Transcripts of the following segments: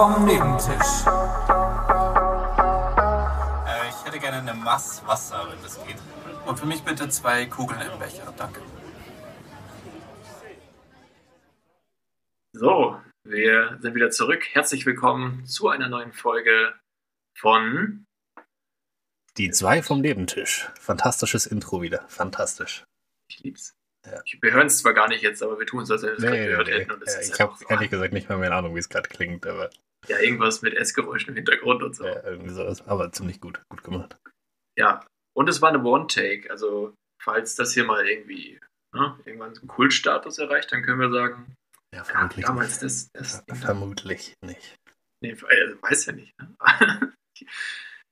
vom Nebentisch. Äh, ich hätte gerne eine Mass Wasser, wenn das geht. Und für mich bitte zwei Kugeln im Becher, danke. So, wir sind wieder zurück. Herzlich willkommen zu einer neuen Folge von Die zwei vom Nebentisch. Fantastisches Intro wieder. Fantastisch. Ich lieb's. Ja. Wir hören es zwar gar nicht jetzt, aber wir tun es, als wenn wir es gerade gehört hätten. Und es Ja, ist ich habe ehrlich gesagt nicht mal mehr eine Ahnung, wie es gerade klingt, aber ja, irgendwas mit Essgeräuschen im Hintergrund und so. ja, irgendwie sowas. Aber ziemlich gut. Gut gemacht. Ja, und es war eine One-Take. Also, falls das hier mal irgendwie ne, irgendwann einen Kultstatus erreicht, dann können wir sagen, Ja, ja, vermutlich damals nicht. das, das Ver- Vermutlich nicht. nee, äh, weiß ja nicht. Ne?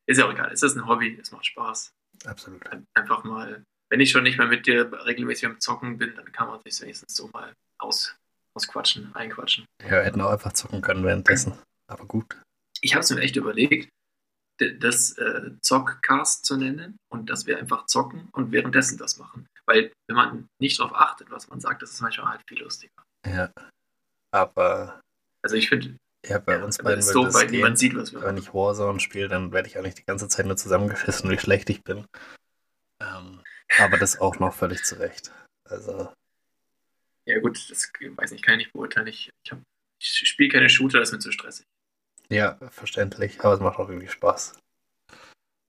ist ja auch egal. Es ist ein Hobby, es macht Spaß. Absolut. Ein- Einfach mal, wenn ich schon nicht mehr mit dir regelmäßig am Zocken bin, dann kann man sich wenigstens so mal aus, ausquatschen, einquatschen. Ja, wir hätten auch einfach zocken können währenddessen. Aber gut. Ich habe es mir echt überlegt, das äh, Zockcast zu nennen und dass wir einfach zocken und währenddessen das machen. Weil, wenn man nicht darauf achtet, was man sagt, das ist manchmal halt viel lustiger. Ja. Aber Also, ich finde, ja, bei uns beiden es ist so, das weil gehen. sieht, was wir Wenn machen. ich Warzone spiele, dann werde ich auch nicht die ganze Zeit nur zusammengeschissen, wie schlecht ich bin. Ähm, aber das auch noch völlig zurecht. Also, Ja, gut, das weiß nicht, kann ich nicht beurteilen. Ich, ich, ich spiele keine Shooter, das ist mir zu stressig. ja, verständlich. Aber es macht auch irgendwie Spaß.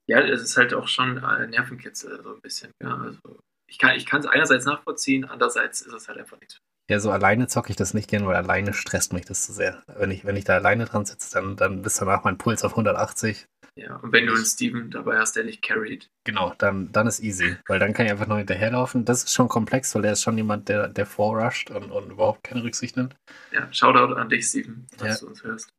Ja, es ist halt auch schon Nervenkitzel, so ein bisschen. Ja, also, ich kann ich es einerseits nachvollziehen, andererseits ist es halt einfach nichts. Ja, so alleine zocke ich das nicht gern, weil alleine stresst mich das zu sehr. Wenn ich, wenn ich da alleine dran sitze, dann, dann ist danach mein Puls auf 180. Ja, und wenn du einen Steven dabei hast, der nicht carried, Genau, dann, dann ist easy. Weil dann kann ich einfach nur hinterherlaufen. Das ist schon komplex, weil der ist schon jemand, der, der vorrusht und, und überhaupt keine Rücksicht nimmt. ja, Shoutout an dich, Steven, dass Ja. du uns hörst.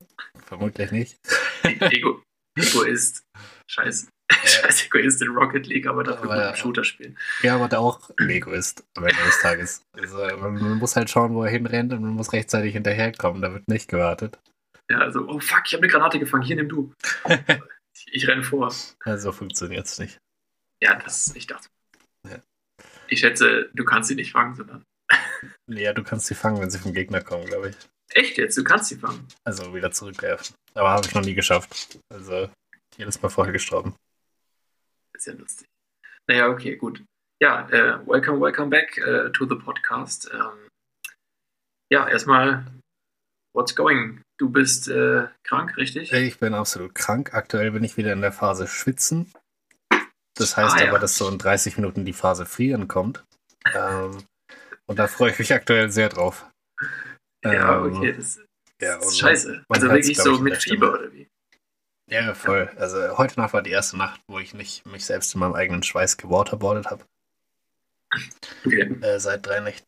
Vermutlich nicht. Ego, Egoist. Scheiß, scheiß Egoist in Rocket League, aber dafür Aber ja. im Shooter spielen. Ja, aber der auch ein Egoist am Ende des Tages. Also, man, man muss halt schauen, wo er hinrennt und man muss rechtzeitig hinterherkommen. Da wird nicht gewartet. Ja, also, oh fuck, ich habe eine Granate gefangen, hier nimm du. ich, ich renne vor. Also funktioniert es nicht. Ja, das, ich dachte. Ja. Ich schätze, du kannst sie nicht fangen, sondern. Ja, du kannst sie fangen, wenn sie vom Gegner kommen, glaube ich. Echt jetzt, du kannst sie fangen. Also wieder zurückwerfen. Aber habe ich noch nie geschafft. Also jedes Mal vorher gestorben. Ja lustig. Naja, okay, gut. Ja, äh, welcome, welcome back äh, to the podcast. Ähm, ja, erstmal, what's going? Du bist äh, krank, richtig? Ich bin absolut krank. Aktuell bin ich wieder in der Phase Schwitzen. Das heißt Ah, ja. aber, dass so in 30 Minuten die Phase Frieren kommt. Ähm, und da freue ich mich aktuell sehr drauf. ja, Ähm, okay, das, ja, das ist scheiße. Also wirklich so mit Fieber Stimme. oder wie? Ja, voll. Also heute Nacht war die erste Nacht, wo ich nicht mich selbst in meinem eigenen Schweiß gewaterboardet habe. Okay. Äh, seit drei Nächten.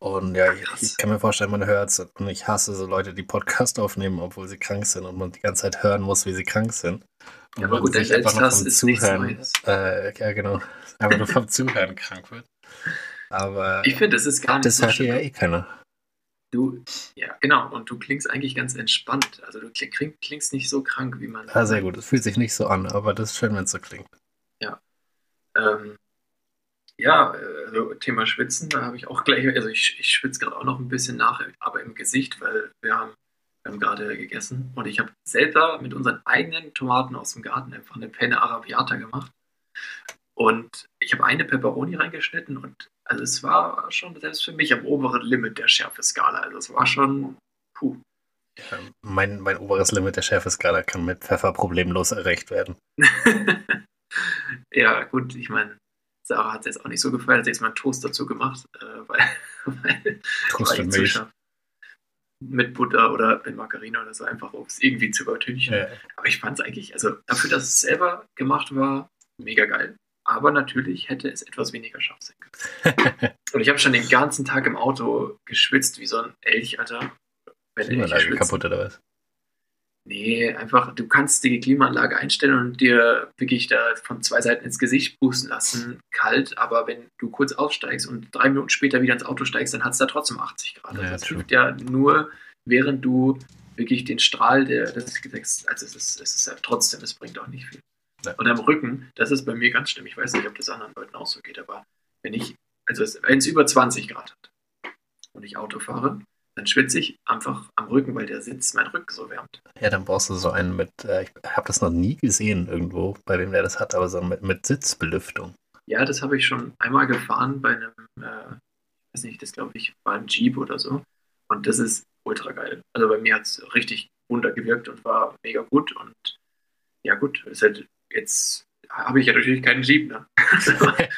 Und ja, ich, ich kann mir vorstellen, man hört es. Und ich hasse so Leute, die Podcast aufnehmen, obwohl sie krank sind und man die ganze Zeit hören muss, wie sie krank sind. Und Ja, aber gut, der Selbsthass ist nichts Zuhören, Neues. äh, ja genau, einfach nur vom Zuhören krank wird. Aber Ich finde, es ist gar nicht das so hört ja eh keiner. Du, ja, genau. Und du klingst eigentlich ganz entspannt. Also du kling, klingst nicht so krank, wie man. Ah, sehr gut. Es fühlt sich nicht so an, aber das ist schön, wenn es so klingt. Ähm, ja, also Thema Schwitzen, da habe ich auch gleich, also ich, ich schwitze gerade auch noch ein bisschen nach, aber im Gesicht, weil wir haben, wir haben gerade gegessen und ich habe selber mit unseren eigenen Tomaten aus dem Garten einfach eine Penne Arabiata gemacht. Und ich habe eine Peperoni reingeschnitten und also es war schon selbst für mich am oberen Limit der Schärfeskala. Also es war schon, puh. Ja, mein, mein oberes Limit der Schärfeskala kann mit Pfeffer problemlos erreicht werden. ja, gut, ich meine, Sarah hat es jetzt auch nicht so gefallen, hat sie jetzt mal einen Toast dazu gemacht, äh, weil, weil Toast zu Milch. Mit Butter oder mit Margarine oder so, einfach um es irgendwie zu übertünchen. Ja, Aber ich fand es eigentlich, also dafür, dass es selber gemacht war, mega geil. Aber natürlich hätte es etwas weniger scharf sein können. Und ich habe schon den ganzen Tag im Auto geschwitzt wie so ein Elch, Alter. Wenn Klimaanlage kaputt oder was? Nee, einfach, du kannst die Klimaanlage einstellen und dir wirklich da von zwei Seiten ins Gesicht pusten lassen, kalt, aber wenn du kurz aufsteigst und drei Minuten später wieder ins Auto steigst, dann hat es da trotzdem 80 Grad. Also Ja, das true. hilft ja nur, während du wirklich den Strahl der, des Gesäß, also es ist, es ist ja trotzdem, es bringt auch nicht viel. Und am Rücken, das ist bei mir ganz schlimm, ich weiß nicht, ob das anderen Leuten auch so geht, aber wenn ich, also es- wenn es über 20 Grad hat und ich Auto fahre, dann schwitze ich einfach am Rücken, weil der Sitz mein Rücken so wärmt. Ja, dann brauchst du so einen mit, äh, ich habe das noch nie gesehen irgendwo, bei wem der das hat, aber so mit, mit Sitzbelüftung. Ja, das habe ich schon einmal gefahren bei einem, äh, ich weiß nicht, das glaube ich war ein Jeep oder so. Und das ist ultra geil. Also bei mir hat es richtig runtergewirkt und war mega gut. Und ja, gut, ist halt jetzt habe ich ja natürlich keinen Jeep, ne?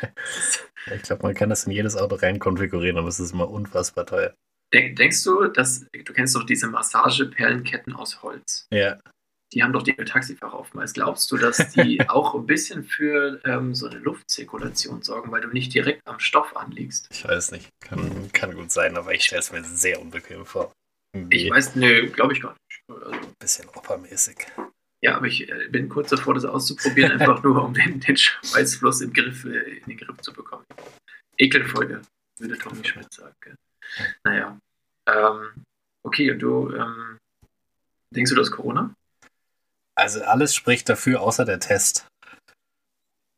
ich glaube, man kann das in jedes Auto rein konfigurieren, aber es ist immer unfassbar teuer. Denk, denkst du, dass du kennst doch diese Massageperlenketten aus Holz? Ja. Die haben doch die Taxifahrer oftmals. Glaubst du, dass die auch ein bisschen für ähm, so eine Luftzirkulation sorgen, weil du nicht direkt am Stoff anliegst? Ich weiß nicht. Kann, kann gut sein, aber ich stelle es mir sehr unbequem vor. Irgendwie ich weiß, ne, glaube ich gar nicht. Also, ein bisschen oppermäßig. Ja, aber ich äh, bin kurz davor, das auszuprobieren, einfach nur um den, den Schweißfluss im Griff, äh, in den Griff zu bekommen. Ekelfolge, würde Tommy Schmidt sagen. Gell? Naja. Ähm, okay, und du, ähm, denkst du, das Corona? Also alles spricht dafür, außer der Test.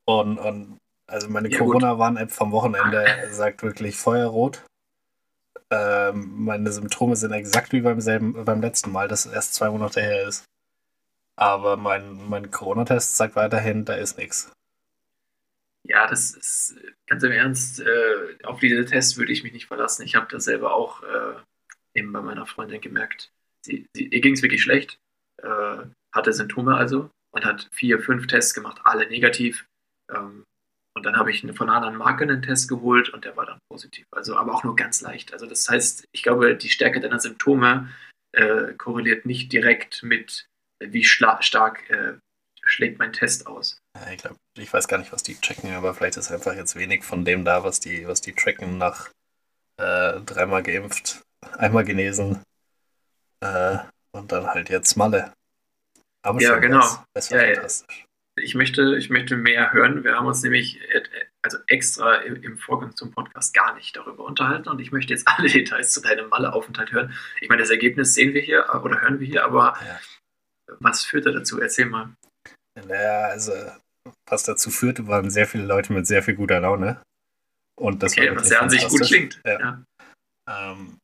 Und, und also meine Ja, Corona-Warn-App vom Wochenende sagt wirklich Feuerrot. Ähm, meine Symptome sind exakt wie beim selben, beim letzten Mal, das erst zwei Monate her ist. Aber mein, mein Corona-Test sagt weiterhin, da ist nichts. Ja, das ist ganz im Ernst, äh, auf diese Tests würde ich mich nicht verlassen. Ich habe das selber auch äh, eben bei meiner Freundin gemerkt. Sie, sie, ihr ging es wirklich schlecht, äh, hatte Symptome also und hat vier, fünf Tests gemacht, alle negativ. Ähm, und dann habe ich eine- von einer anderen Marke einen Test geholt und der war dann positiv. Also, aber auch nur ganz leicht. Also, das heißt, ich glaube, die Stärke deiner Symptome äh, korreliert nicht direkt mit, wie stark äh, schlägt mein Test aus. Ja, ich glaube, ich weiß gar nicht, was die checken, aber vielleicht ist einfach jetzt wenig von dem da, was die, was die tracken nach äh, dreimal geimpft, einmal genesen äh, und dann halt jetzt Malle. Aber Ja, genau. Es war Ja, ja. fantastisch. Ich möchte, ich möchte mehr hören. Wir haben uns nämlich äh, also extra im, im Vorgang zum Podcast gar nicht darüber unterhalten und ich möchte jetzt alle Details zu deinem Malle-Aufenthalt hören. Ich meine, das Ergebnis sehen wir hier äh, oder hören wir hier, aber Ja. Was führt er dazu? Erzähl mal. Naja, also was dazu führte, waren sehr viele Leute mit sehr viel guter Laune. Und das okay, war was ja an sich gut klingt. Ja. Ja. Ähm,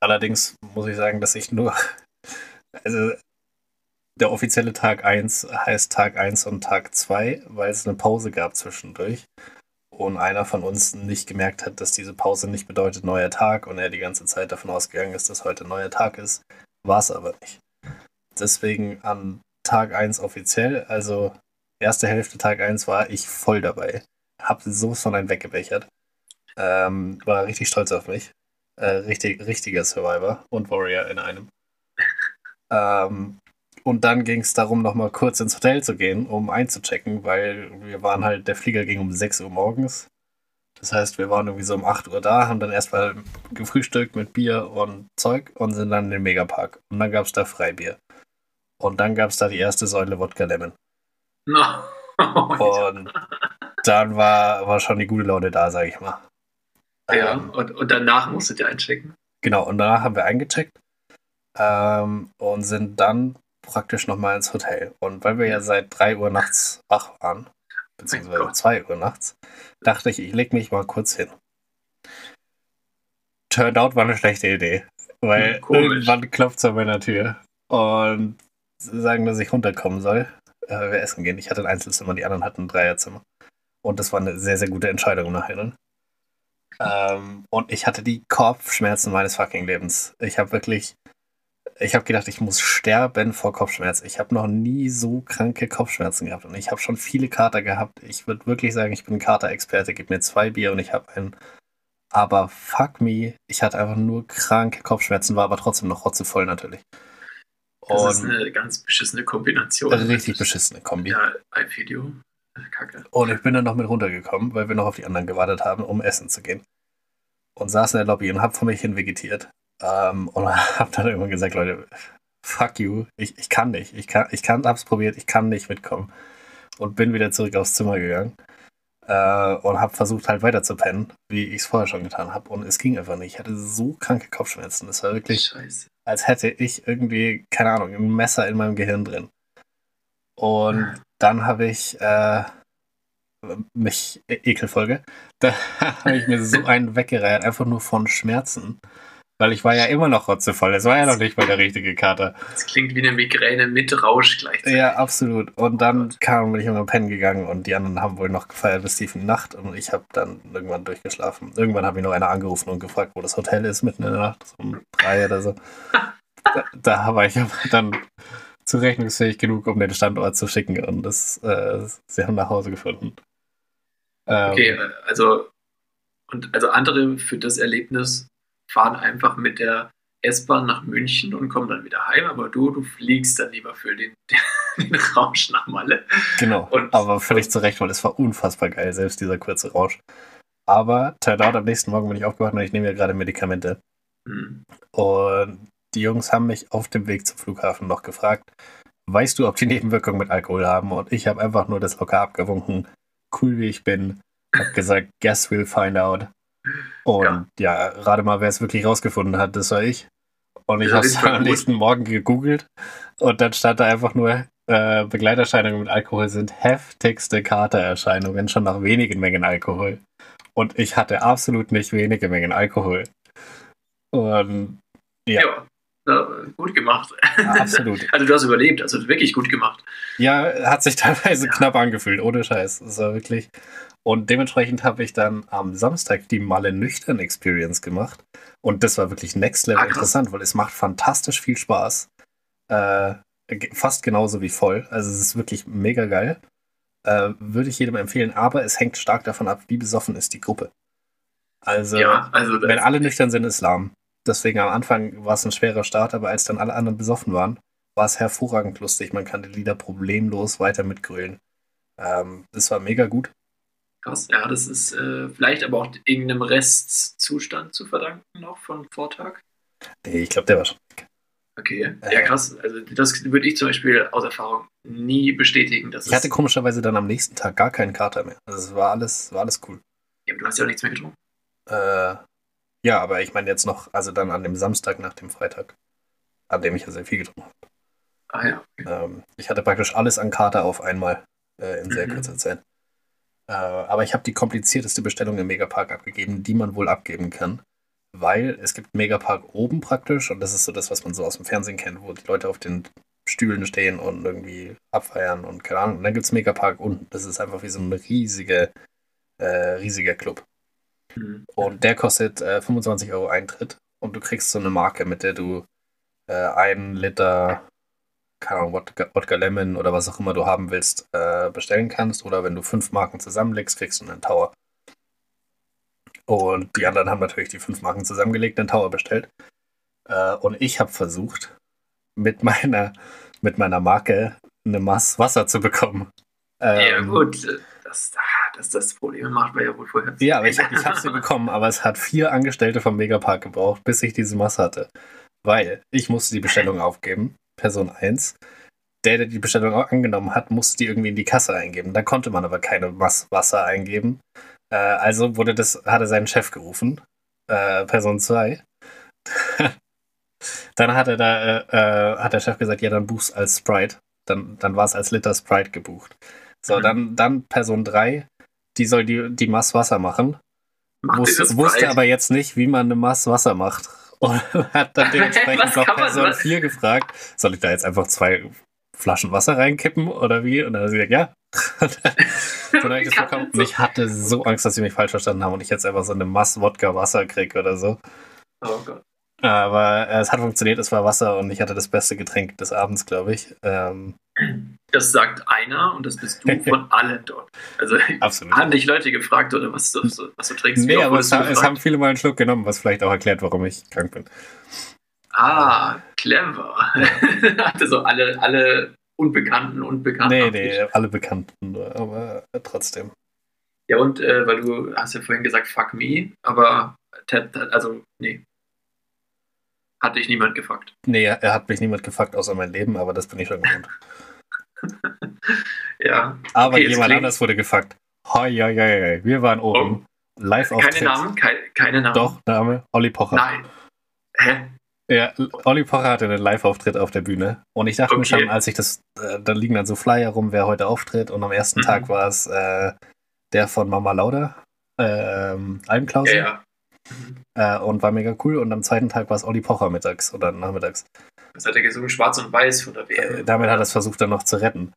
allerdings muss ich sagen, dass ich nur, also der offizielle Tag 1 heißt Tag 1 und Tag 2, weil es eine Pause gab zwischendurch. Und einer von uns nicht gemerkt hat, dass diese Pause nicht bedeutet neuer Tag und er die ganze Zeit davon ausgegangen ist, dass heute neuer Tag ist. War es aber nicht. Deswegen an Tag 1 offiziell, also erste Hälfte Tag 1 war ich voll dabei. Hab sowas von einen weggebechert. Ähm, war richtig stolz auf mich. Äh, richtig, richtiger Survivor und Warrior in einem. ähm, und dann ging es darum, nochmal kurz ins Hotel zu gehen, um einzuchecken, weil wir waren halt, der Flieger ging um 6 Uhr morgens. Das heißt, wir waren irgendwie so um 8 Uhr da, haben dann erstmal gefrühstückt mit Bier und Zeug und sind dann in den Megapark. Und dann gab es da Freibier. Und dann gab es da die erste Säule Wodka Lemon. No. Und dann war, war schon die gute Laune da, sag ich mal. ja, Ähm, und, und danach musstet ihr einchecken. Genau, und danach haben wir eingecheckt ähm, und sind dann praktisch nochmal ins Hotel. Und weil wir ja seit 3 Uhr nachts wach waren, beziehungsweise Gott. 2 Uhr nachts, dachte ich, ich leg mich mal kurz hin. Turned out war eine schlechte Idee, weil Hm, irgendwann klopft es an meiner Tür und sagen, dass ich runterkommen soll. Äh, wir essen gehen. Ich hatte ein Einzelzimmer, die anderen hatten ein Dreierzimmer. Und das war eine sehr, sehr gute Entscheidung im Nachhinein. Ähm, und ich hatte die Kopfschmerzen meines fucking Lebens. Ich habe wirklich, ich habe gedacht, ich muss sterben vor Kopfschmerzen. Ich habe noch nie so kranke Kopfschmerzen gehabt und ich habe schon viele Kater gehabt. Ich würde wirklich sagen, ich bin Kater-Experte. Gib mir zwei Bier und ich habe einen. Aber fuck me, ich hatte einfach nur kranke Kopfschmerzen, war aber trotzdem noch rotzevoll natürlich. Das ist Und eine ganz beschissene Kombination. richtig beschissene Kombi. Ja, I feel you. Kacke. Und ich bin dann noch mit runtergekommen, weil wir noch auf die anderen gewartet haben, um essen zu gehen. Und saß in der Lobby und hab vor mich hin vegetiert. Ähm, und hab dann irgendwann gesagt, Leute, fuck you, ich, ich kann nicht. Ich kann, ich kann, hab's probiert, ich kann nicht mitkommen. Und bin wieder zurück aufs Zimmer gegangen. Äh, und hab versucht halt weiter zu pennen, wie ich es vorher schon getan habe. Und es ging einfach nicht. Ich hatte so kranke Kopfschmerzen. Es war wirklich Scheiße. Als hätte ich irgendwie, keine Ahnung, ein Messer in meinem Gehirn drin. Und dann habe ich äh, mich, Ekelfolge, da habe ich mir so einen weggereiht, einfach nur von Schmerzen. Weil ich war ja immer noch rotzevoll. Es war ja noch nicht mal der richtige Kater. Das klingt wie eine Migräne mit Rausch gleichzeitig. Ja, absolut. Und dann kam, bin ich immer pennen gegangen und die anderen haben wohl noch gefeiert bis tief in die Nacht und ich habe dann irgendwann durchgeschlafen. Irgendwann habe ich noch einer angerufen und gefragt, wo das Hotel ist, mitten in der Nacht, so um drei oder so. da, da war ich aber dann zurechnungsfähig genug, um den Standort zu schicken und das, äh, sie haben nach Hause gefunden. Ähm, Okay, also, und also andere für das Erlebnis fahren einfach mit der S-Bahn nach München und kommen dann wieder heim, aber du, du fliegst dann lieber für den, den Rausch nach Malle. Genau, Und- aber völlig zu Recht, weil es war unfassbar geil, selbst dieser kurze Rausch. Aber out, am nächsten Morgen bin ich aufgewacht und ich nehme ja gerade Medikamente. Hm. Und die Jungs haben mich auf dem Weg zum Flughafen noch gefragt, weißt du, ob die Nebenwirkungen mit Alkohol haben? Und ich Und ja, rate mal, wer es wirklich rausgefunden hat, das war ich. Und ich Ja, habe es am nächsten Morgen gegoogelt und dann stand da einfach nur, äh, Begleiterscheinungen mit Alkohol sind heftigste Katererscheinungen, schon nach wenigen Mengen Alkohol. Und ich hatte absolut nicht wenige Mengen Alkohol. Und Ja. Ja, gut gemacht. absolut. Also du hast überlebt, also wirklich gut gemacht. Ja, hat sich teilweise Ja. knapp angefühlt, ohne Scheiß. Das war wirklich. Und dementsprechend habe ich dann am Samstag die Malle nüchtern Experience gemacht. Und das war wirklich next level Ah, interessant, weil es macht fantastisch viel Spaß. Äh, fast genauso wie voll. Also es ist wirklich mega geil. Äh, würde ich jedem empfehlen, aber es hängt stark davon ab, wie besoffen ist die Gruppe. Also, ja, also wenn alle nüchtern sind, ist lahm. Deswegen am Anfang war es ein schwerer Start, aber als dann alle anderen besoffen waren, war es hervorragend lustig. Man kann die Lieder problemlos weiter mitgrölen. Ähm, das war mega gut. krass. Ja, das ist äh, vielleicht aber auch irgendeinem Restzustand zu verdanken noch von Vortag. Nee, ich glaube, der war schon. Okay, Äh. ja krass. Also das würde ich zum Beispiel aus Erfahrung nie bestätigen. Dass Ich hatte komischerweise dann am nächsten Tag gar keinen Kater mehr. Also es war alles, war alles cool. ja, aber du hast ja auch nichts mehr getrunken. Äh, ja, aber ich meine jetzt noch, also dann an dem Samstag nach dem Freitag, an dem ich ja sehr viel getrunken habe. Ah ja, okay. Ähm, ich hatte praktisch alles an Kater auf einmal äh, in sehr Mhm. kurzer Zeit. Äh, aber ich habe die komplizierteste Bestellung im Megapark abgegeben, die man wohl abgeben kann. Weil es gibt Megapark oben praktisch und das ist so das, was man so aus dem Fernsehen kennt, wo die Leute auf den Stühlen stehen und irgendwie abfeiern und keine Ahnung. Und dann gibt es Megapark unten. Das ist einfach wie so ein riesiger, äh, riesiger Club. Mhm. Und der kostet äh, 25 Euro Eintritt. Und du kriegst so eine Marke, mit der du äh, einen Liter, keine Ahnung, Wodka, Wodka Lemon oder was auch immer du haben willst, äh, bestellen kannst. Oder wenn du fünf Marken zusammenlegst, kriegst du einen Tower. Und die anderen haben natürlich die fünf Marken zusammengelegt, einen Tower bestellt. Äh, und ich habe versucht, mit meiner, mit meiner Marke eine Maß Wasser zu bekommen. ja Ähm, gut, das, ah, das, das Problem macht man ja wohl vorher. ja, aber ich, ich habe sie bekommen, aber es hat vier Angestellte vom Megapark gebraucht, bis ich diese Masse hatte. Weil ich musste die Bestellung aufgeben, Person 1. Der, der die Bestellung auch angenommen hat, musste die irgendwie in die Kasse eingeben. Da konnte man aber keine Mass Wasser eingeben. Äh, also wurde das, hatte seinen Chef gerufen, äh, Person 2. dann hat er da, äh, äh, hat der Chef gesagt, ja, dann buch's als Sprite. Dann, dann war es als Liter Sprite gebucht. So, Mhm. dann, dann Person 3, die soll die, die Mass Wasser machen. Macht ihr Wusste, aber jetzt nicht, wie man eine Mass Wasser macht. Und hat dann dementsprechend noch Person was? 4 gefragt, soll ich da jetzt einfach zwei Flaschen Wasser reinkippen oder wie? Und dann hat sie gesagt, ja. Und ich hatte so Angst, dass sie mich falsch verstanden haben und ich jetzt einfach so eine Mass Wodka Wasser kriege oder so. Oh Gott. Aber äh, es hat funktioniert, es war Wasser und ich hatte das beste Getränk des Abends, glaube ich. Ähm, Das sagt einer und das bist du von allen dort. Also absolut. haben dich Leute gefragt oder was du, was du trinkst? Nee, aber es, ha- es gefragt? haben viele mal einen Schluck genommen, was vielleicht auch erklärt, warum ich krank bin. Ah, clever. Hatte so alle, alle Unbekannten und Bekannten. Nee, nee, dich. alle Bekannten, aber äh, trotzdem. Ja, und äh, weil du hast ja vorhin gesagt, fuck me, aber Ted, also, nee. Hatte ich niemand gefragt. Nee, er hat mich niemand gefragt, außer mein Leben, aber das bin ich schon gewohnt. Ja. Aber Okay, jemand anders wurde gefragt. Hoi, hoi, hoi. Wir waren oben. live Oh. Keine. Namen? Keine, keine Namen? Doch, Name, Olli Pocher. Nein. Hä? Ja, Olli Pocher hatte einen Live-Auftritt auf der Bühne. Und ich dachte mir Okay. schon, als ich das, äh, da liegen dann so Flyer rum, wer heute auftritt. Und am ersten Mhm. Tag war es äh, der von Mama Lauda, ähm, Almklausen. Ja, ja. Mhm. Äh, und war mega cool. Und am zweiten Tag war es Olli Pocher mittags oder nachmittags. Was hat er gesungen? Schwarz und Weiß von der Äh, WM. damit hat er es versucht, dann noch zu retten.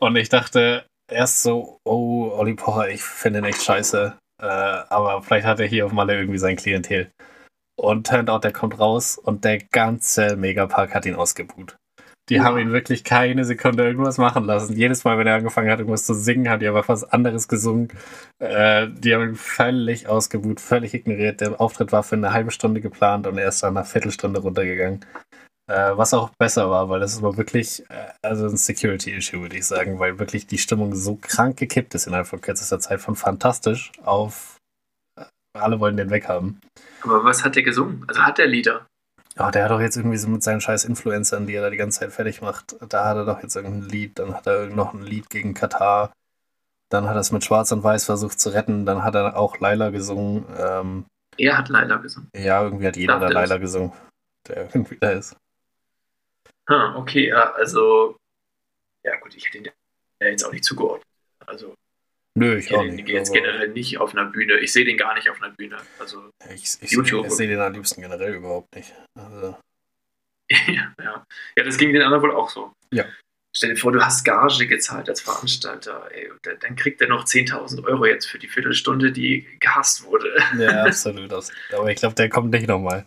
Und ich dachte erst so, oh, Olli Pocher, ich finde ihn echt scheiße. Äh, aber vielleicht hat er hier auf Malle irgendwie sein Klientel. Und turned out, der kommt raus und der ganze Megapark hat ihn ausgebuht. Die Ja. haben ihn wirklich keine Sekunde irgendwas machen lassen. Jedes Mal, wenn er angefangen hat, irgendwas zu singen, haben die aber was anderes gesungen. Äh, die haben ihn völlig ausgebuht, völlig ignoriert. Der Auftritt war für eine halbe Stunde geplant und er ist dann nach Viertelstunde runtergegangen. Äh, was auch besser war, weil das war wirklich äh, also ein Security-Issue, würde ich sagen, weil wirklich die Stimmung so krank gekippt ist innerhalb von kürzester Zeit von fantastisch auf äh, alle wollen den weghaben. Aber was hat er gesungen? Also hat er Lieder? Ja, der hat doch jetzt irgendwie so mit seinen scheiß Influencern, die er da die ganze Zeit fertig macht, da hat er doch jetzt irgendein Lied, dann hat er noch ein Lied gegen Katar, dann hat er es mit Schwarz und Weiß versucht zu retten, dann hat er auch Laila gesungen. Ähm, Er hat Leila gesungen. ja, irgendwie hat jeder da. Laila gesungen, der irgendwie da ist. Ha, okay, ja, also, ja gut, ich hätte ihn jetzt auch nicht zugeordnet. Also, Nö, ich ich auch nicht. jetzt generell nicht auf einer Bühne. Ich sehe den gar nicht auf einer Bühne. Also, Ich, ich, YouTube. ich sehe den am liebsten generell überhaupt nicht. Also, ja, ja. ja, das ging den anderen wohl auch so. Ja. Stell dir vor, du hast Gage gezahlt als Veranstalter, ey, dann- kriegt er noch 10.000 Euro jetzt für die Viertelstunde, die gehasst wurde. ja, absolut. Aber ich glaube, der kommt nicht nochmal.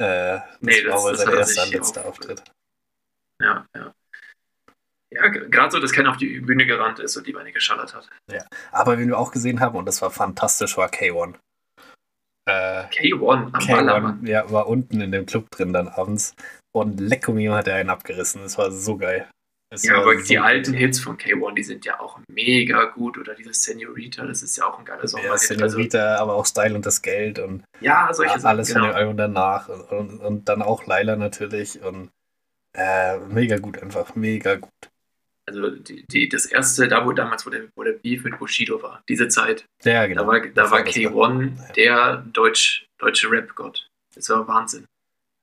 Äh, das Nee, das- war wohl das sein er erster letzter Auftritt. Ja, ja. Ja, gerade so, dass keiner auf die Bühne gerannt ist und die Beine geschallert hat. Aber wen wir auch gesehen haben, und das war fantastisch, war K1. Äh, K1 am Ballermann. K1 ja, war unten in dem Club drin dann abends. Und Lecco Mio hat er einen abgerissen. Das war so geil. Es Ja, aber so die alten Hits von K1, die sind ja auch mega gut. Oder dieses Senorita, das ist ja auch ein geiler Ja, Sommerhit. Also, Senorita, aber auch Style und das Geld und ja, solche Sachen. alles von genau. dem Album danach. Und, und, und dann auch Laila natürlich. Und äh, mega gut einfach. Mega gut. Also die, die, das erste, da wo damals, wo der, wo der Beef mit Bushido war, diese Zeit, Ja, genau. da war, da Das war war das K1 Ja. der Deutsch, deutsche Rap-Gott. Das war Wahnsinn.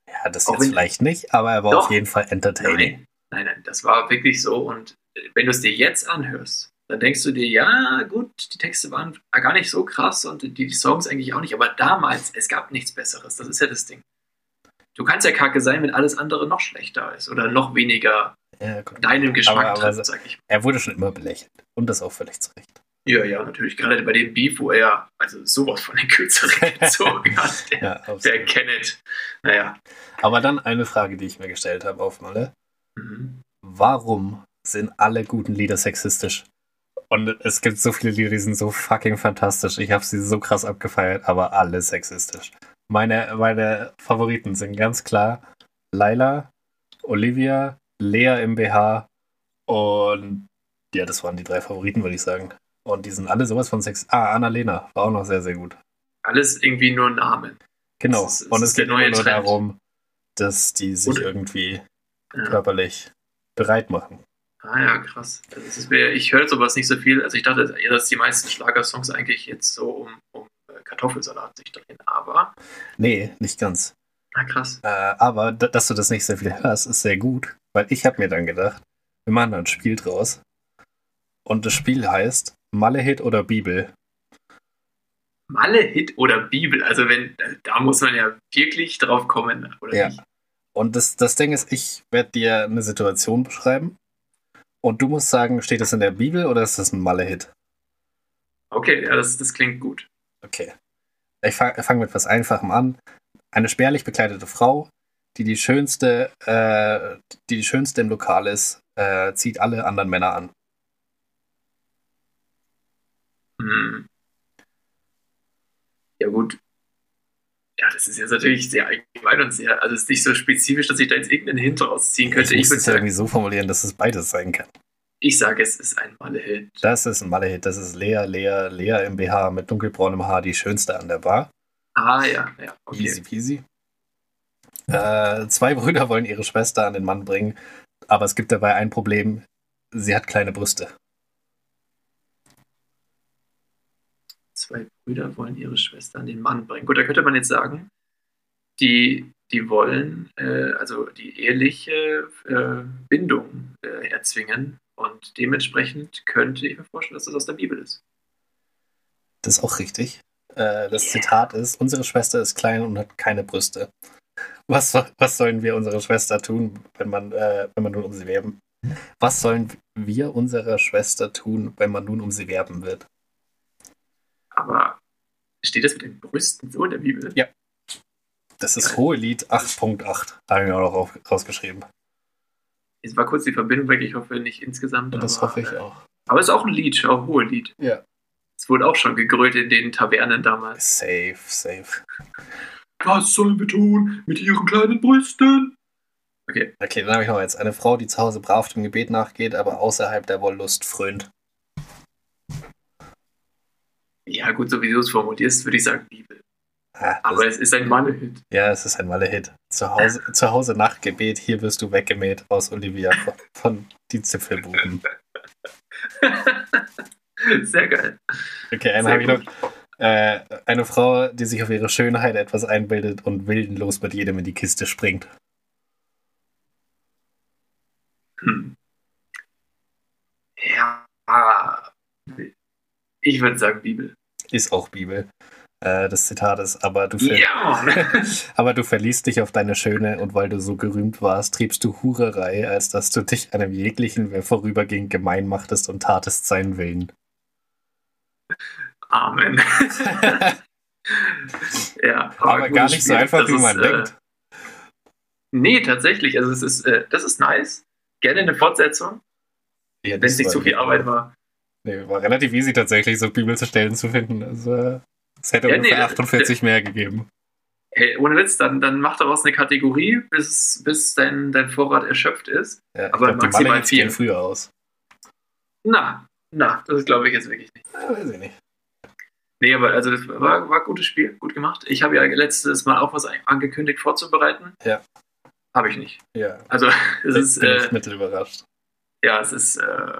Ja, das Auch jetzt vielleicht nicht, aber er war Doch. auf jeden Fall entertaining. Nein, nein, nein, das war wirklich so. Und wenn du es dir jetzt anhörst, dann denkst du dir, ja, gut, die Texte waren gar nicht so krass und die, Songs eigentlich auch nicht, aber damals, es gab nichts Besseres. Das ist ja das Ding. Du kannst ja kacke sein, wenn alles andere noch schlechter ist oder noch weniger Ja, deinem Geschmack aber, trifft, aber sag ich. er wurde schon immer belächelt. Und das auch völlig zu Recht. Ja, ja, natürlich. Gerade bei dem Beef, wo er also sowas von den Kürzeren gezogen hat, der, Ja, der. Kenneth. Naja. Aber dann eine Frage, die ich mir gestellt habe auf Malle. Mhm. Warum sind alle guten Lieder sexistisch? Und es gibt so viele Lieder, die sind so fucking fantastisch. Ich habe sie so krass abgefeiert, aber alle sexistisch. Meine, meine Favoriten sind ganz klar Laila, Olivia, Lea im BH und ja, das waren die drei Favoriten, würde ich sagen. Und die sind alle sowas von Sex. Ah, Annalena war auch noch sehr, sehr gut. Alles irgendwie nur Namen. Genau. Ist- und es geht immer nur Trend. darum, dass die sich Und- irgendwie Ja. körperlich bereit machen. Ah ja, krass. Mir, ich höre sowas nicht so viel. Also ich dachte, dass die meisten Schlagersongs eigentlich jetzt so um, um äh, Kartoffelsalat sich drehen. Aber, Nee, nicht ganz. na krass. Äh, aber dass du das nicht sehr viel hörst, ist sehr gut, weil ich habe mir dann gedacht, wir machen da ein Spiel draus. Und das Spiel heißt Malehit oder Bibel. Malle-Hit oder Bibel? Also wenn, da muss man ja wirklich drauf kommen, oder Ja. nicht? Und das, das Ding ist, ich werde dir eine Situation beschreiben. Und du musst sagen, steht das in der Bibel oder ist das ein Malehit? Okay, ja, das, das klingt gut. Okay. Ich fange fang mit was Einfachem an. Eine spärlich bekleidete Frau, die die schönste, äh, die, die schönste im Lokal ist, äh, zieht alle anderen Männer an. Hm. Ja, gut. Ja, das ist jetzt natürlich sehr allgemein und sehr, also es ist nicht so spezifisch, dass ich da jetzt irgendeinen Hint rausziehen könnte. ich würde es ja irgendwie so formulieren, dass es beides sein kann. ich sage, es ist ein Malle-Hit. Das ist ein Malehit. Das ist Lea, Lea, Lea im BH mit dunkelbraunem Haar, die schönste an der Bar. Ah, ja, ja, okay. Easy peasy. Äh, zwei Brüder wollen ihre Schwester an den Mann bringen, aber es gibt dabei ein Problem. Sie hat kleine Brüste. Zwei Brüder wollen ihre Schwester an den Mann bringen. Gut, da könnte man jetzt sagen, die, die wollen äh, also die eheliche äh, Bindung äh, erzwingen und dementsprechend könnte ich mir vorstellen, dass das aus der Bibel ist. Das ist auch richtig. Äh, das Zitat ist: Unsere Schwester ist klein und hat keine Brüste. Was, was sollen wir unserer Schwester tun, wenn man, äh, wenn man nun um sie werben? Was sollen wir unserer Schwester tun, wenn man nun um sie werben wird? Aber steht das mit den Brüsten so in der Bibel? Ja. Das ist Hohelied 8.8. Habe ich mir auch noch rausgeschrieben. Jetzt war kurz die Verbindung weg, ich hoffe nicht insgesamt. Und das aber, hoffe ich äh, auch. Aber es ist auch ein Lied, auch ein Hohelied. Ja. Es wurde auch schon gegrölt in den Tavernen damals. Safe, safe. Was sollen wir tun mit ihren kleinen Brüsten? Okay, dann habe ich noch jetzt. Eine Frau, die zu Hause brav dem Gebet nachgeht, aber außerhalb der Wollust frönt. Ja, gut, so wie du es formulierst, würde ich sagen Bibel. Ah, Aber es ist ein Malle-Hit. ja, es ist ein Malle-Hit. Zu Hause, zu Hause Nachtgebet, hier wirst du weggemäht aus Olivia von, von Die Zipfelbuben. Sehr geil. Okay, einen habe ich noch. Äh, eine Frau, die sich auf ihre Schönheit etwas einbildet und wildenlos mit jedem in die Kiste springt. Hm. Ja, ich würde sagen Bibel. Ist auch Bibel. Äh, das Zitat ist, aber du, ver Ja, aber du verliest dich auf deine Schöne und weil du so gerühmt warst, triebst du Hurerei, als dass du dich einem jeglichen, wer vorüberging, gemein machtest und tatest seinen Willen. Amen. ja, aber gar gutes nicht so Spiel. einfach, Das wie ist, man äh, denkt. Nee, tatsächlich. Also es ist, äh, das ist nice. Gerne eine Fortsetzung, Ja, wenn es nicht zu viel Arbeit war. Nee, war relativ easy tatsächlich, so Bibelstellen zu finden. Also, äh, es hätte Ja, ungefähr nee, 48 mehr gegeben. Hey, ohne Witz, dann, dann mach daraus eine Kategorie, bis, bis dein, dein Vorrat erschöpft ist. Ja, Aber glaub, die maximal gehen vier. früher aus. Na, na, das glaube ich jetzt wirklich nicht. Ja, weiß ich nicht. Nee, aber also das war, war ein gutes Spiel, gut gemacht. Ich habe ja letztes Mal auch was angekündigt vorzubereiten. Ja. Habe ich nicht. Ja, Also es ich ist, bin äh, mittel überrascht. ja, es ist, äh,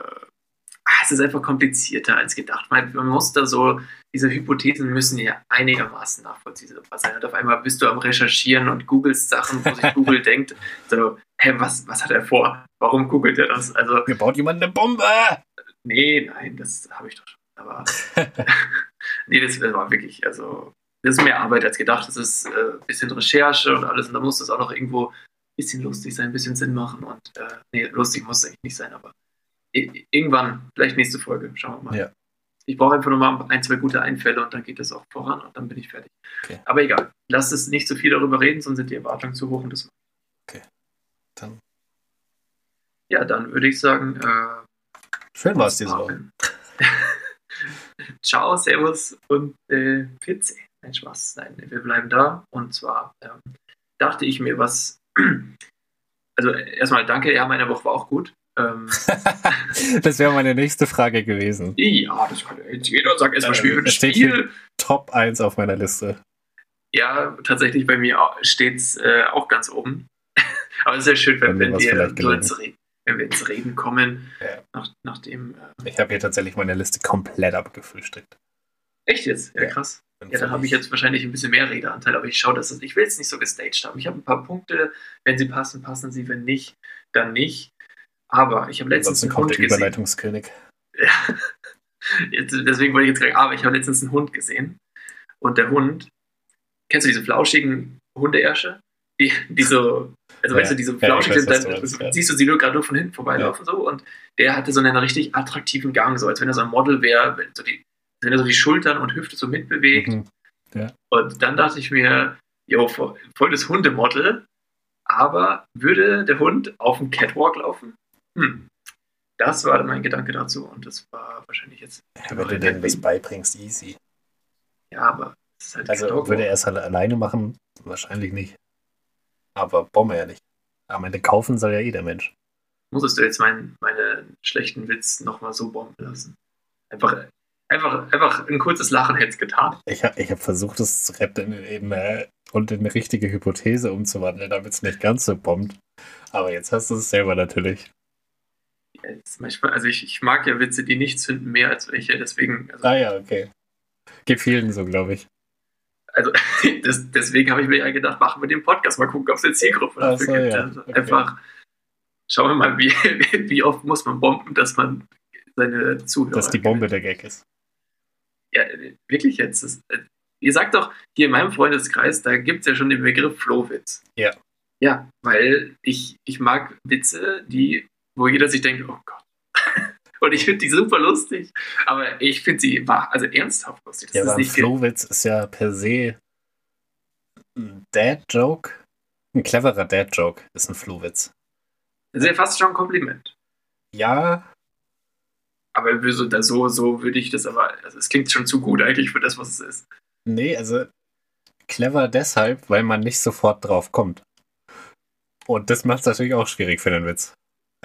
ah, es ist einfach komplizierter als gedacht. Man, man muss da so, diese Hypothesen müssen ja einigermaßen nachvollziehbar sein. Und auf einmal bist du am Recherchieren und googelst Sachen, wo sich Google denkt, so, hä, was, was hat er vor? Warum googelt er das? Also, Mir baut jemand eine Bombe! nee, nein, das habe ich doch schon. Aber nee, das, war wirklich, also, das ist mehr Arbeit als gedacht. Das ist äh, ein bisschen Recherche und alles. Und da muss das auch noch irgendwo ein bisschen lustig sein, ein bisschen Sinn machen. Und äh, nee, lustig muss es eigentlich nicht sein, aber irgendwann, vielleicht nächste Folge, schauen wir mal. Ja. Ich brauche einfach nur mal ein, zwei gute Einfälle und dann geht das auch voran und dann bin ich fertig. Okay. Aber egal, lasst es nicht zu viel darüber reden, sonst sind die Erwartungen zu hoch und das. Dann Ja, dann würde ich sagen, äh, schön war es diese Woche. Ciao, Servus und äh, PC. Nein, Spaß. Nein, wir bleiben da. Und zwar ähm, dachte ich mir, was. Also erstmal danke, ja, meine Woche war auch gut. Ähm, das wäre meine nächste Frage gewesen. ja, das kann ja jetzt jeder sagen. Erstmal Äh, Spiel für es steht Spiel. Top 1 auf meiner Liste. Ja, tatsächlich bei mir steht es äh, auch ganz oben. Aber es ist sehr schön, wenn, wenn wir so ins Reden, wenn wir ins Reden kommen, Ja. nach, nachdem. Äh, Ich habe hier tatsächlich meine Liste komplett abgefrühstückt. echt jetzt? Ja, Ja. krass. Bin Ja, dann habe ich jetzt wahrscheinlich ein bisschen mehr Redeanteil, aber ich schaue, dass es, ich will es nicht so gestaged haben. Ich habe ein paar Punkte, wenn sie passen, passen sie, wenn nicht, dann nicht. Aber ich habe letztens einen Hund gesehen. Überleitungskönig. Ja. Jetzt, deswegen wollte ich jetzt gerade, aber ich habe letztens einen Hund gesehen. Und der Hund, kennst du diese flauschigen Hundeärsche? Die, die so, also Ja. weißt du, die so Ja, flauschig weiß, sind, dann du meinst, ja. siehst du sie nur gerade nur von hinten vorbeilaufen so und der hatte so einen richtig attraktiven Gang, so als wenn er so ein Model wäre, wenn, so die, wenn er so die Schultern und Hüfte so mitbewegt. Mhm. Und dann dachte ich mir, jo, voll voll das Hundemodel, aber würde der Hund auf dem Catwalk laufen? Hm. Das war mein Gedanke dazu und das war wahrscheinlich jetzt. Ja, wenn du denen das beibringst, easy. Ja, aber es ist halt Also Catwalk. würde er es halt alleine machen? Wahrscheinlich nicht. Aber Bombe ja nicht. Am Ende kaufen soll ja jeder Mensch. Musstest du jetzt meinen, schlechten Witz nochmal so bomben lassen? Einfach, einfach, einfach ein kurzes Lachen hätte es getan. Ich habe ich hab versucht, es zu retten in, in, äh, und in eine richtige Hypothese umzuwandeln, damit es nicht ganz so bombt. Aber jetzt hast du es selber natürlich. Manchmal, also ich, ich mag ja Witze, die nicht zünden, mehr als welche, deswegen, also, Ah ja, okay. Geht vielen so, glaube ich. also das, deswegen habe ich mir ja gedacht, machen wir den Podcast, mal gucken, ob es eine Zielgruppe dafür so, gibt. ja, Also okay. Einfach schauen wir mal, wie, wie oft muss man bomben, dass man seine Zuhörer. Dass die Bombe der Gag ist. Ja, wirklich jetzt. Das, äh, ihr sagt doch, hier in meinem Freundeskreis, da gibt es ja schon den Begriff Flohwitz. Ja. Ja, weil ich, ich mag Witze, die, wo jeder sich denkt, oh Gott. Und ich finde die super lustig. Aber ich finde sie war also ernsthaft lustig. Das Ja, ist nicht Flohwitz ist ja per se ein Dad-Joke. Ein cleverer Dad-Joke ist ein Flohwitz. das ist ja fast schon ein Kompliment. Ja, Aber so, so, so würde ich das aber, also es klingt schon zu gut eigentlich für das, was es ist. nee, also clever deshalb, weil man nicht sofort drauf kommt. Und das macht es natürlich auch schwierig für den Witz.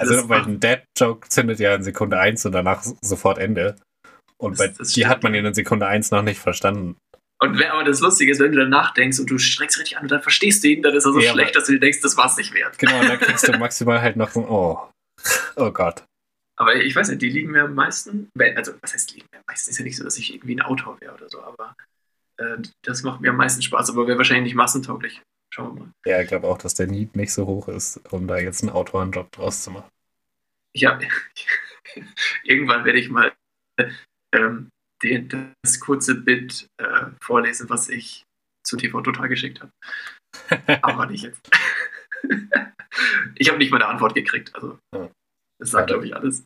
Also, macht- ein Dad-Joke zündet ja in Sekunde 1 und danach sofort Ende. Und Das- bei das die hat man in Sekunde 1 noch nicht verstanden. Und wenn, aber das Lustige ist, wenn du danach denkst und du streckst richtig an und dann verstehst du ihn, dann ist er so Ja, schlecht, dass du dir denkst, das war's nicht wert. Genau, und dann kriegst du maximal halt noch ein Oh. Oh Gott. Aber ich weiß nicht, die liegen mir am meisten, also was heißt liegen mir am meisten? Ist ja nicht so, dass ich irgendwie ein Autor wäre oder so, aber äh, das macht mir am meisten Spaß, aber wäre wahrscheinlich nicht massentauglich. Schauen wir mal. Ja, ich glaube auch, dass der Need nicht so hoch ist, um da jetzt einen Autorenjob draus zu machen. Hab, irgendwann werde ich mal ähm, den, das kurze Bit äh, vorlesen, was ich zu TV Total geschickt habe. Aber nicht jetzt. ich habe nicht mal eine Antwort gekriegt, also Ja. das sagt, glaube ich, alles.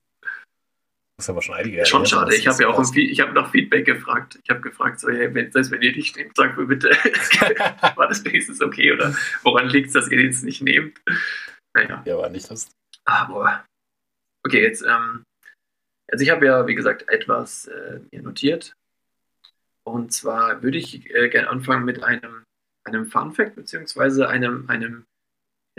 Das ist aber schon einige. Schon Jahre, schade. Ich habe ja auch ich habe nach Feedback gefragt. Ich habe gefragt, so, hey, wenn, selbst wenn ihr nicht nehmt, sagt mir bitte, war das wenigstens okay oder woran liegt es, dass ihr den jetzt nicht nehmt? Naja, ja, aber nicht das. aber okay, jetzt, ähm, also ich habe ja, wie gesagt, etwas äh, mir notiert. Und zwar würde ich äh, gerne anfangen mit einem, einem Fun Fact, beziehungsweise einem, einem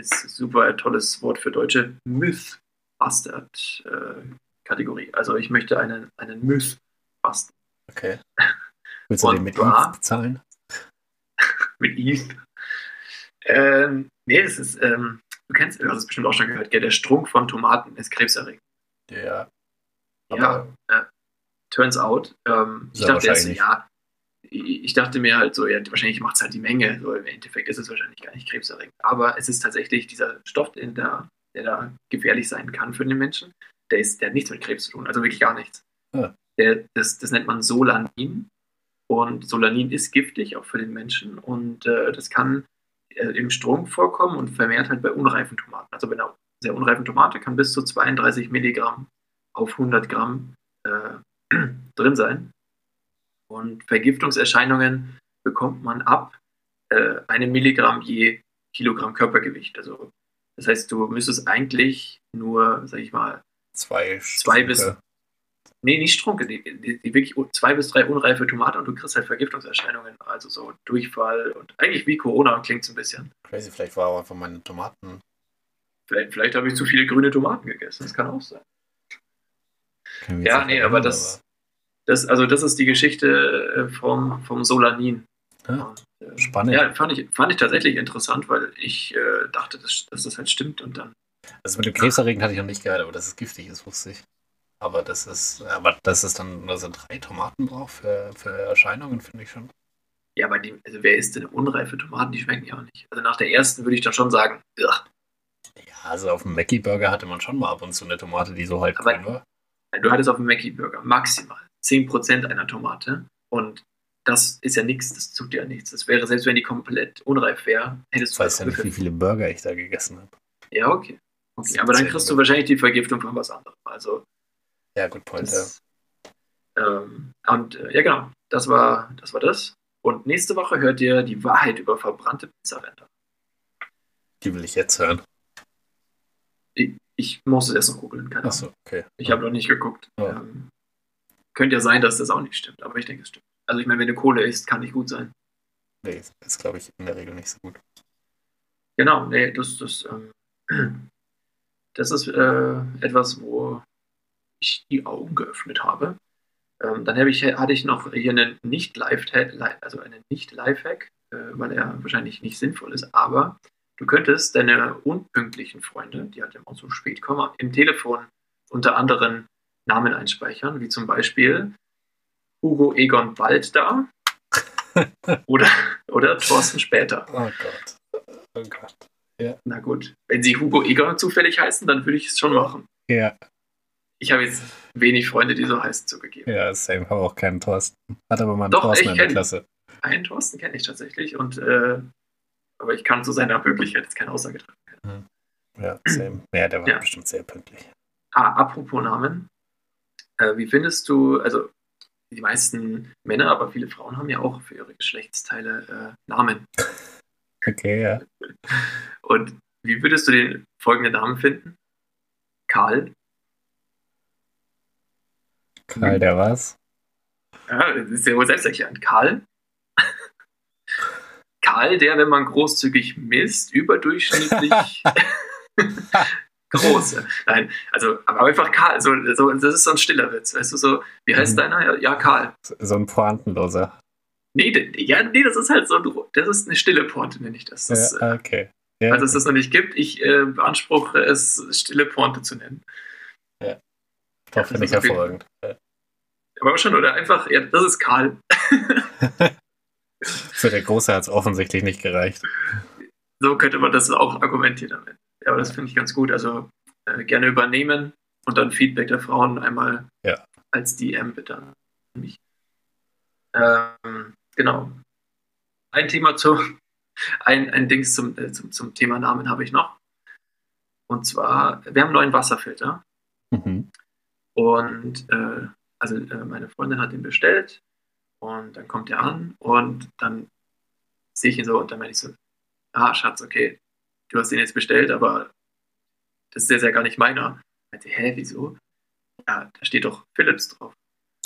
ist super tolles Wort für Deutsche, Myth Bastard äh, Kategorie. Also ich möchte einen, einen Myth basteln. Okay. Willst du Und den mit Eve bezahlen? mit ETH. Ähm, nee, es ist, ähm, du kennst, du hast es bestimmt auch schon gehört, gell? der Strunk von Tomaten ist krebserregend. Ja. Ja, äh, turns out. Ähm, ich dachte erst, so, ja, ich dachte mir halt so, ja, wahrscheinlich macht es halt die Menge. So, Im Endeffekt ist es wahrscheinlich gar nicht krebserregend. Aber es ist tatsächlich dieser Stoff, der der da gefährlich sein kann für den Menschen. Der, ist, der hat nichts mit Krebs zu tun, also wirklich gar nichts. Ah. Der, das, das nennt man Solanin. Und Solanin ist giftig, auch für den Menschen. Und äh, das kann äh, im Strunk vorkommen und vermehrt halt bei unreifen Tomaten. Also bei einer sehr unreifen Tomate kann bis zu 32 Milligramm auf 100 Gramm äh, drin sein. Und Vergiftungserscheinungen bekommt man ab äh, einem Milligramm je Kilogramm Körpergewicht. Also das heißt, du müsstest eigentlich nur, sag ich mal, Zwei, Zwei bis- nee, nicht Strunke, die, die, die wirklich zwei bis drei unreife Tomaten und du kriegst halt Vergiftungserscheinungen, also so Durchfall und eigentlich wie Corona klingt es ein bisschen. Crazy, vielleicht war auch einfach meine Tomaten. Vielleicht, vielleicht habe ich zu viele grüne Tomaten gegessen, das kann auch sein. Wir Ja, nee, aber das, das, also das ist die Geschichte äh, vom, vom Solanin. Ja, Und, äh, spannend. Ja, fand ich, fand ich tatsächlich interessant, weil ich äh, dachte, dass, dass das halt stimmt und dann. Also mit dem Krebserregend hatte ich noch nicht gehört, aber dass es giftig ist, wusste ich. Aber das ist, aber dass es dann nur so drei Tomaten braucht für, für Erscheinungen, finde ich schon. Ja, aber die, also wer isst denn unreife Tomaten? Die schmecken ja auch nicht. Also nach der ersten würde ich dann schon sagen, ugh. Ja, also auf dem Mackie-Burger hatte man schon mal ab und zu eine Tomate, die so halb Aber- grün war. du hattest auf dem Mackie-Burger maximal 10% einer Tomate und das ist ja nichts, das tut ja nichts. Das wäre, selbst wenn die komplett unreif wäre, hättest Ich du weiß ja nicht, wie viele Burger ich da gegessen habe. Ja, okay. Okay. Aber dann kriegst du wahrscheinlich die Vergiftung von was anderem. Also Ja, gut, Point. Ja. Das, ähm, und äh, ja, genau, das war, das war das. Und nächste Woche hört ihr die Wahrheit über verbrannte Pizzaränder. Die will ich jetzt hören. Ich, ich muss es erst noch googeln. Achso, okay. Ich habe noch nicht geguckt. Ja. Ähm, könnte ja sein, dass das auch nicht stimmt, aber ich denke, es stimmt. Also ich meine, wenn du Kohle isst, kann nicht gut sein. Nee, ist, glaube ich, in der Regel nicht so gut. Genau, nee, das, das, ähm, das ist äh, etwas, wo ich die Augen geöffnet habe. Ähm, dann habe ich, hatte ich noch hier einen Nicht-Live-Hack, also einen Nicht-Live-Hack, äh, weil er wahrscheinlich nicht sinnvoll ist, aber du könntest deine unpünktlichen Freunde, die halt immer so spät kommen, im Telefon unter anderen Namen einspeichern, wie zum Beispiel Hugo Egon bald da oder, oder Thorsten später. Oh Gott. Oh Gott. Na gut, wenn sie Hugo Egon zufällig heißen, dann würde ich es schon machen. Ja, Ich habe jetzt wenig Freunde, die so heißen, zugegeben. ja, Sam habe auch keinen Thorsten. Hat aber mal einen Doch, Thorsten in der Klasse. einen Thorsten kenne ich tatsächlich und äh, aber ich kann zu seiner Pünktlichkeit jetzt keine Aussage treffen. Ja, same. Ja, der war Ja. bestimmt sehr pünktlich. Ah, apropos Namen. Äh, wie findest du, also die meisten Männer, aber viele Frauen haben ja auch für ihre Geschlechtsteile äh, Namen. Okay, ja. Und wie würdest du den folgenden Namen finden? Karl. Karl, der war's. Ja, das ist ja wohl selbsterklärend. Karl. Karl, der, wenn man großzügig misst, überdurchschnittlich groß. Nein, also, aber einfach Karl. So, so, das ist so ein stiller Witz. Weißt du, so, wie heißt Mhm. deiner? Ja, Ja, Karl. So ein Pointenloser. Nee, ja, nee, das ist halt so, ein- das ist eine stille Pointe, nenne ich das. das Ja, okay. Ja, Falls es das noch nicht gibt, ich äh, beanspruche es, stille Pointe zu nennen. doch, finde ich hervorragend. Ja. Aber schon, oder einfach, ja, das ist Karl. Für der Große hat es offensichtlich nicht gereicht. So könnte man das auch argumentieren damit. Ja, aber das finde ich ganz gut. Also äh, gerne übernehmen und dann Feedback der Frauen einmal Ja. als DM bitte an mich. Ähm, genau. Ein Thema zu, ein, ein Dings zum, äh, zum, zum Thema Namen habe ich noch. Und zwar, wir haben einen neuen Wasserfilter. Mhm. Und äh, also äh, meine Freundin hat ihn bestellt und dann kommt er an und dann sehe ich ihn so und dann meine ich so, ah Schatz, okay, du hast ihn jetzt bestellt, aber das ist jetzt ja gar nicht meiner. Ich meinte, hä, wieso? Ja, da steht doch Philips drauf.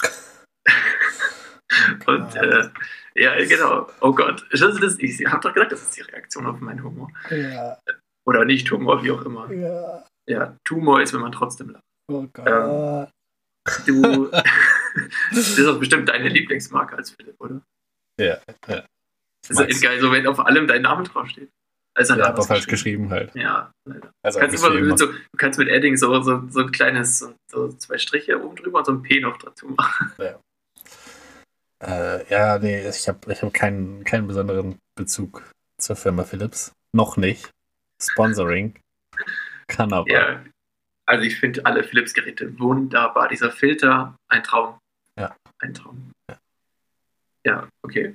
und äh, ja, genau, oh Gott, das, das, ich habe doch gesagt, das ist die Reaktion auf meinen Humor. Ja, Oder nicht Humor, wie auch immer. ja. Ja, Tumor ist, wenn man trotzdem lacht. Oh Gott. Ähm, Du, das ist doch bestimmt deine Lieblingsmarke als Philipp, oder? ja, ja. Das ist echt geil, so wenn auf allem dein Name draufsteht. Also ja aber falsch geschrieben halt. Ja, leider. Also Kannst immer. mit so, du kannst mit Adding so, so, so ein kleines, so, so zwei Striche oben drüber und so ein P noch dazu machen. Äh, ja, nee, ich habe ich hab keinen, keinen besonderen Bezug zur Firma Philips. Noch nicht. Sponsoring. Kann aber. Ja. Also ich finde alle Philips-Geräte wunderbar. Dieser Filter, ein Traum. Ja. Ein Traum. Ja, okay.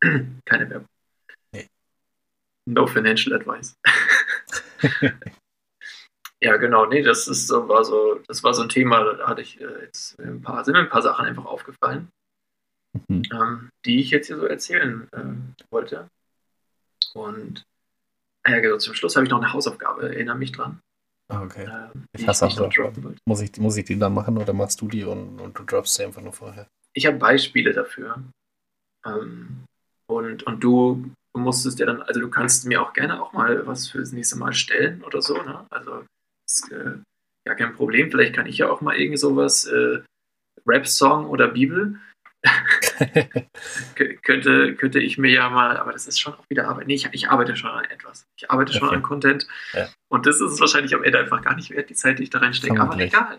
Keine Werbung. Nee. No financial advice. ja, genau. Nee, das ist so, war so, das war so ein Thema, da hatte ich äh, jetzt ein paar, sind mir ein paar Sachen einfach aufgefallen, Mhm. ähm, die ich jetzt hier so erzählen äh, wollte. Und ah ja, genau, zum Schluss habe ich noch eine Hausaufgabe, erinnere mich dran. Ah, Okay. ähm, Ich hasse droppen wollte. Muss ich, muss ich die dann machen oder machst du die und, und du droppst sie einfach nur vorher? ich habe Beispiele dafür. Ähm, und, und du, du musstest ja dann, also du kannst mir auch gerne auch mal was für das nächste Mal stellen oder so, ne? Also ist äh, ja kein Problem. Vielleicht kann ich ja auch mal irgend sowas, äh, Rap-Song oder Bibel. Könnte, könnte ich mir ja mal, aber das ist schon auch wieder Arbeit. Nee, ich, ich arbeite schon an etwas. Ich arbeite schon Okay. an Content. Ja. Und das ist es wahrscheinlich am Ende einfach gar nicht wert, die Zeit, die ich da reinstecke. Aber egal.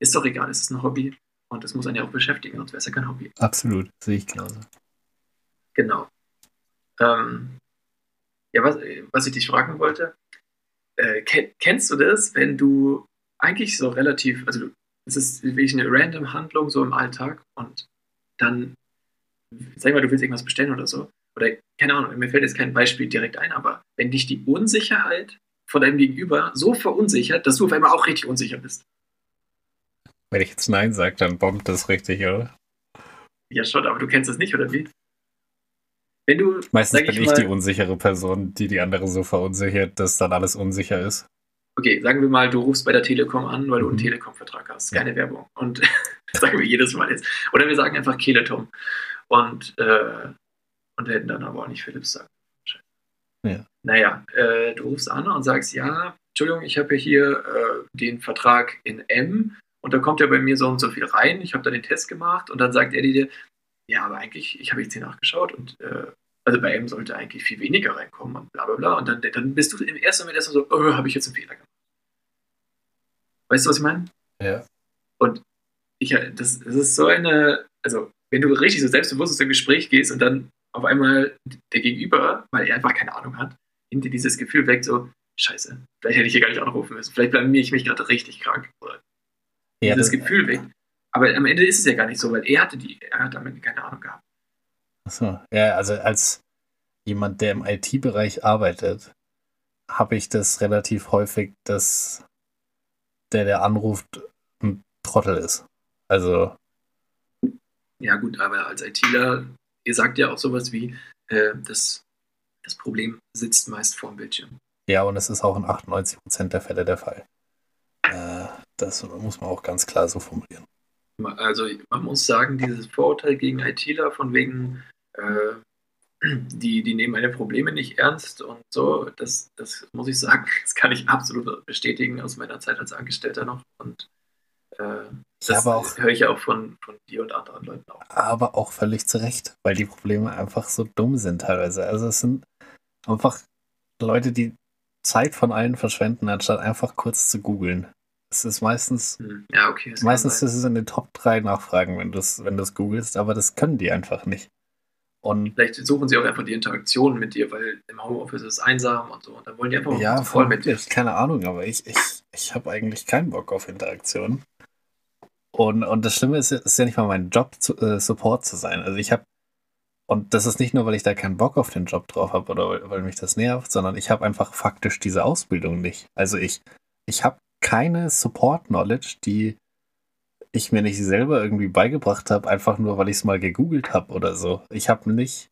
Ist doch egal, es ist ein Hobby. Und das muss einen ja auch beschäftigen, sonst wäre es ja kein Hobby. Absolut, sehe ich genauso. Genau. Ähm, ja, was, was ich dich fragen wollte, äh, ken, kennst du das, wenn du eigentlich so relativ, also es ist wirklich eine random Handlung so im Alltag und dann, sag mal, du willst irgendwas bestellen oder so, oder keine Ahnung, mir fällt jetzt kein Beispiel direkt ein, aber wenn dich die Unsicherheit von deinem Gegenüber so verunsichert, dass du auf einmal auch richtig unsicher bist. Wenn ich jetzt Nein sage, dann bombt das richtig, oder? Ja, schon, aber du kennst es nicht, oder wie? Wenn du, Meistens bin ich, mal, die unsichere Person, die die andere so verunsichert, dass dann alles unsicher ist. Okay, sagen wir mal, du rufst bei der Telekom an, weil du einen Mhm. Telekom-Vertrag hast. Ja. Keine Werbung. Und sagen wir jedes Mal jetzt. Oder wir sagen einfach Keletom. Und, äh, und hätten dann aber auch nicht Philips sagen. Ja. Naja, äh, du rufst an und sagst, ja, Entschuldigung, ich habe ja hier äh, den Vertrag in M und da kommt ja bei mir so und so viel rein. Ich habe da den Test gemacht und dann sagt er dir, ja, aber eigentlich, ich habe jetzt hier nachgeschaut und äh, also bei M sollte eigentlich viel weniger reinkommen und bla bla bla. Und dann, dann bist du im ersten Moment erstmal so, oh, habe ich jetzt einen Fehler gemacht. Weißt du, was ich meine? Ja. Ich, das, das ist so eine, also wenn du richtig so selbstbewusst aus dem Gespräch gehst und dann auf einmal der Gegenüber, weil er einfach keine Ahnung hat, nimmt dir dieses Gefühl weg, so, scheiße, vielleicht hätte ich hier gar nicht anrufen müssen. Vielleicht blamier ich mich gerade richtig krank. Oder Ja, dieses das, Gefühl weg. Aber am Ende ist es ja gar nicht so, weil er hatte die, er hat damit keine Ahnung gehabt. Achso, ja, also als jemand, der im IT-Bereich arbeitet, habe ich das relativ häufig, dass der, der anruft, ein Trottel ist. Also, Ja, gut, aber als ITler, ihr sagt ja auch sowas wie, äh, das, das Problem sitzt meist vorm Bildschirm. ja, und es ist auch in 98% der Fälle der Fall. Äh, das muss man auch ganz klar so formulieren. Also man muss sagen, dieses Vorurteil gegen ITler von wegen, äh, die, die nehmen meine Probleme nicht ernst und so, das, das muss ich sagen, das kann ich absolut bestätigen aus meiner Zeit als Angestellter noch. Und äh, das aber auch- höre ich ja auch von, von dir und anderen Leuten auch. aber auch völlig zu Recht, weil die Probleme einfach so dumm sind teilweise. Also es sind einfach Leute, die Zeit von allen verschwenden, anstatt einfach kurz zu googeln. Es ist meistens, Hm, Ja, okay. meistens ist es in den Top 3 Nachfragen, wenn du es wenn du's googelst, aber das können die einfach nicht. Und Vielleicht suchen sie auch einfach die Interaktion mit dir, weil im Homeoffice ist es einsam und so. Und dann wollen die einfach ja, voll mit dir. keine Ahnung, aber ich, ich, ich habe eigentlich keinen Bock auf Interaktion. Und, und das Schlimme ist, ist ja nicht mal mein Job, zu, äh, Support zu sein. Also ich habe, und das ist nicht nur, weil ich da keinen Bock auf den Job drauf habe oder weil, weil mich das nervt, sondern ich habe einfach faktisch diese Ausbildung nicht. Also ich, ich habe keine Support-Knowledge, die ich mir nicht selber irgendwie beigebracht habe, einfach nur, weil ich es mal gegoogelt habe oder so. Ich habe nicht,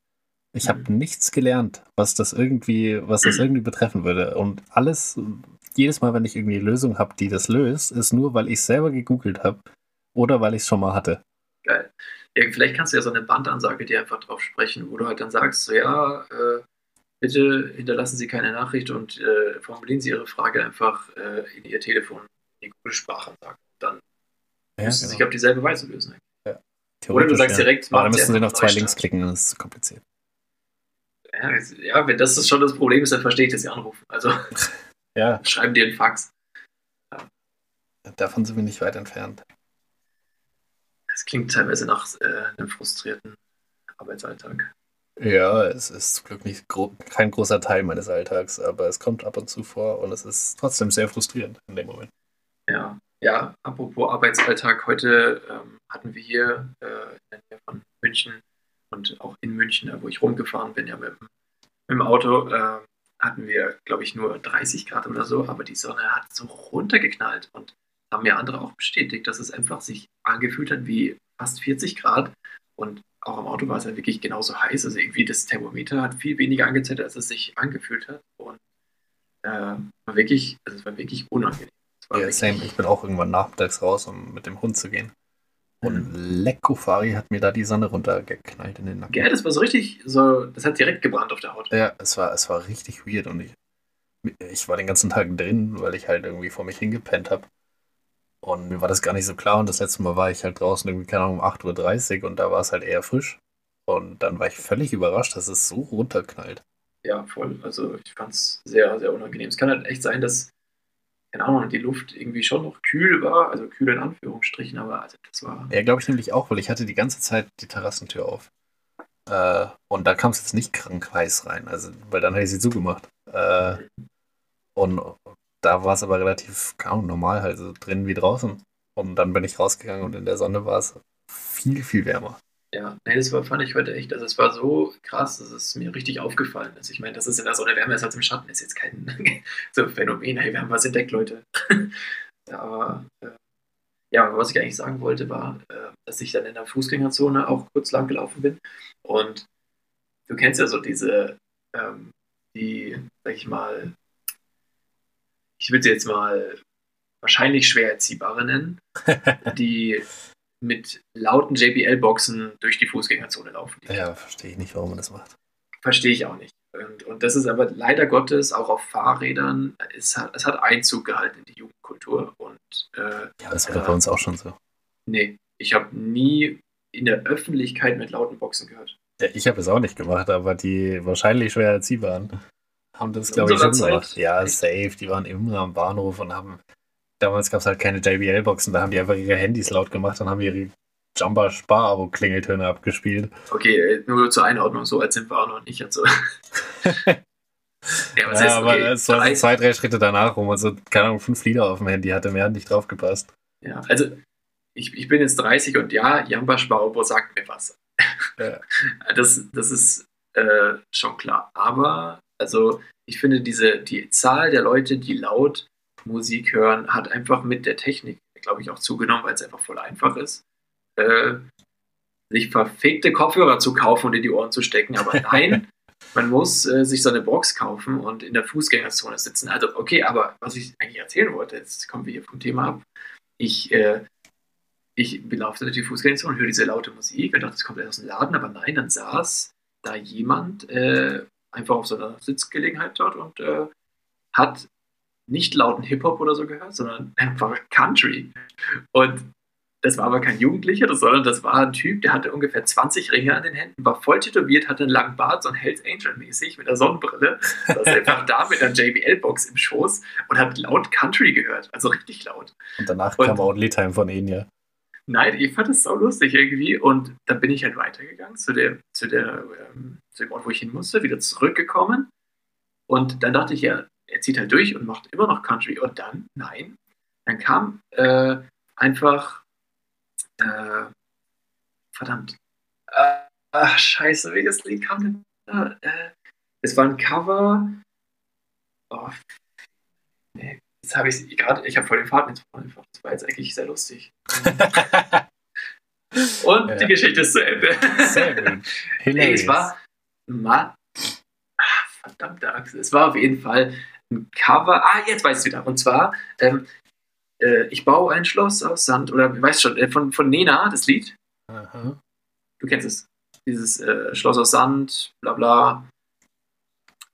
ich habe nichts gelernt, was das irgendwie, was das irgendwie betreffen würde. Und alles, jedes Mal, wenn ich irgendwie eine Lösung habe, die das löst, ist nur, weil ich es selber gegoogelt habe oder weil ich es schon mal hatte. Geil. Ja, vielleicht kannst du ja so eine Bandansage dir einfach drauf sprechen, wo du halt dann sagst, so ja, äh, bitte hinterlassen Sie keine Nachricht und äh, formulieren Sie Ihre Frage einfach äh, in Ihr Telefon, in die Google-Sprachansage. Dann Ja, müssen Sie sich auf dieselbe Weise lösen. Oder du sagst ja. direkt, Aber dann müssen sie noch zwei. Links klicken, dann ist es zu kompliziert. Ja, ja, wenn das schon das Problem ist, dann verstehe ich, dass Sie anrufen. Also Ja, schreiben dir einen Fax. davon sind wir nicht weit entfernt. Das klingt teilweise nach äh, einem frustrierten Arbeitsalltag. Ja, es ist zum Glück nicht gro kein großer Teil meines Alltags, aber es kommt ab und zu vor und es ist trotzdem sehr frustrierend in dem Moment. Ja, ja, apropos Arbeitsalltag, heute ähm, hatten wir hier äh, in der Nähe von München und auch in München, da wo ich rumgefahren bin, ja mit, dem- mit dem Auto, äh, hatten wir, glaube ich, nur 30 Grad oder so, aber die Sonne hat so runtergeknallt und haben mir andere auch bestätigt, dass es einfach sich angefühlt hat wie fast 40 Grad und auch am Auto war es ja wirklich genauso heiß, also irgendwie das Thermometer hat viel weniger angezeigt, als es sich angefühlt hat und äh, war wirklich, also es war wirklich unangenehm. War Ja, wirklich- same. Ich bin auch irgendwann nachmittags raus, um mit dem Hund zu gehen. Und Leckofari hat mir da die Sonne runtergeknallt in den Nacken. Ja, das war so richtig, so, das hat direkt gebrannt auf der Haut. Ja, es war, es war richtig weird und ich, ich war den ganzen Tag drin, weil ich halt irgendwie vor mich hingepennt habe. Und mir war das gar nicht so klar. Und das letzte Mal war ich halt draußen irgendwie, keine Ahnung, um 8.30 Uhr und da war es halt eher frisch. Und dann war ich völlig überrascht, dass es so runterknallt. Ja, voll. Also ich fand es sehr, sehr unangenehm. Es kann halt echt sein, dass, keine Ahnung, die Luft irgendwie schon noch kühl war, also kühl in Anführungsstrichen, aber also das war. Ja, glaube ich nämlich auch, weil ich hatte die ganze Zeit die Terrassentür auf. Äh, und da kam es jetzt nicht krank heiß rein, also, weil dann hätte ich sie zugemacht. Äh, und da war es aber relativ, Ahnung, normal, halt so drin wie draußen. Und dann bin ich rausgegangen und in der Sonne war es viel, viel wärmer. Ja, nee, das war, fand ich heute echt, also es war so krass, dass es mir richtig aufgefallen ist. Ich meine, dass es in der Sonne wärmer ist als im Schatten, ist jetzt kein so Phänomen. Hey, wir haben was entdeckt, Leute. aber äh, ja, was ich eigentlich sagen wollte, war, äh, dass ich dann in der Fußgängerzone auch kurz lang gelaufen bin. Und du kennst ja so diese, ähm, die, sag ich mal, ich will sie jetzt mal wahrscheinlich schwer erziehbare nennen, die mit lauten JBL-Boxen durch die Fußgängerzone laufen. Ja, verstehe ich nicht, warum man das macht. Verstehe ich auch nicht. Und, und das ist aber leider Gottes auch auf Fahrrädern, es hat, es hat Einzug gehalten in die Jugendkultur. Und äh, Ja, das war bei uns auch schon so. nee, ich habe nie in der Öffentlichkeit mit lauten Boxen gehört. Ja, ich habe es auch nicht gemacht, aber die wahrscheinlich schwer erziehbaren haben das, glaube ich, schon gemacht. Ja, safe. Die waren immer am Bahnhof und haben. Damals gab es halt keine JBL-Boxen, da haben die einfach ihre Handys laut gemacht und haben ihre Jumper Spar-Abo-Klingeltöne abgespielt. Okay, äh, nur zur Einordnung, so alt sind wir auch noch nicht. Also. ja, was ja, heißt, aber okay, es war drei- so zwei, drei Schritte danach, wo man so, keine Ahnung, fünf Lieder auf dem Handy hatte, mehr hat nicht drauf gepasst. Ja, also ich, ich bin jetzt 30 und ja, Jamba Sparabo sagt mir was. Ja. Das, das ist äh, schon klar. Aber, also, ich finde, diese, die Zahl der Leute, die laut Musik hören, hat einfach mit der Technik, glaube ich, auch zugenommen, weil es einfach voll einfach ist, äh, sich verfegte Kopfhörer zu kaufen und in die Ohren zu stecken. Aber nein, man muss äh, sich so eine Box kaufen und in der Fußgängerzone sitzen. Also, okay, aber was ich eigentlich erzählen wollte, jetzt kommen wir hier vom Thema ab. Ich, äh, ich belaufe durch die Fußgängerzone und höre diese laute Musik und dachte, das kommt aus dem Laden, aber nein, dann saß da jemand äh, einfach auf so einer Sitzgelegenheit dort und äh, hat nicht lauten Hip-Hop oder so gehört, sondern einfach Country. Und das war aber kein Jugendlicher, sondern das war ein Typ, der hatte ungefähr 20 Ringe an den Händen, war voll tätowiert, hatte einen langen Bart, so ein Hells Angel mäßig mit einer Sonnenbrille, saß einfach da mit einer JBL-Box im Schoß und hat laut Country gehört, also richtig laut. Und danach Und- kam Only Time von Enya. Nein, ich fand das so lustig irgendwie und dann bin ich halt weitergegangen zu, der, zu, der, ähm, zu dem Ort, wo ich hin musste, wieder zurückgekommen. Und dann dachte ich ja, er zieht halt durch und macht immer noch Country. Und dann, nein, dann kam äh, einfach, äh, verdammt, äh, ach scheiße, welches Lied kam denn da? Äh, es war ein Cover, oh, nee, jetzt habe ich gerade, ich habe voll den Faden jetzt verloren einfach, das war jetzt eigentlich sehr lustig. Und Ja. die Geschichte ist zu Ende. Sehr gut. Nee, Hilarious. es war. Ma ah, verdammte Axt. Es war auf jeden Fall ein Cover. Ah, jetzt weiß ich es wieder. Und zwar, ähm, äh, ich baue ein Schloss aus Sand. Oder weißt schon, äh, von, von Nena, das Lied. Aha. Du kennst es. Dieses äh, Schloss aus Sand, bla bla.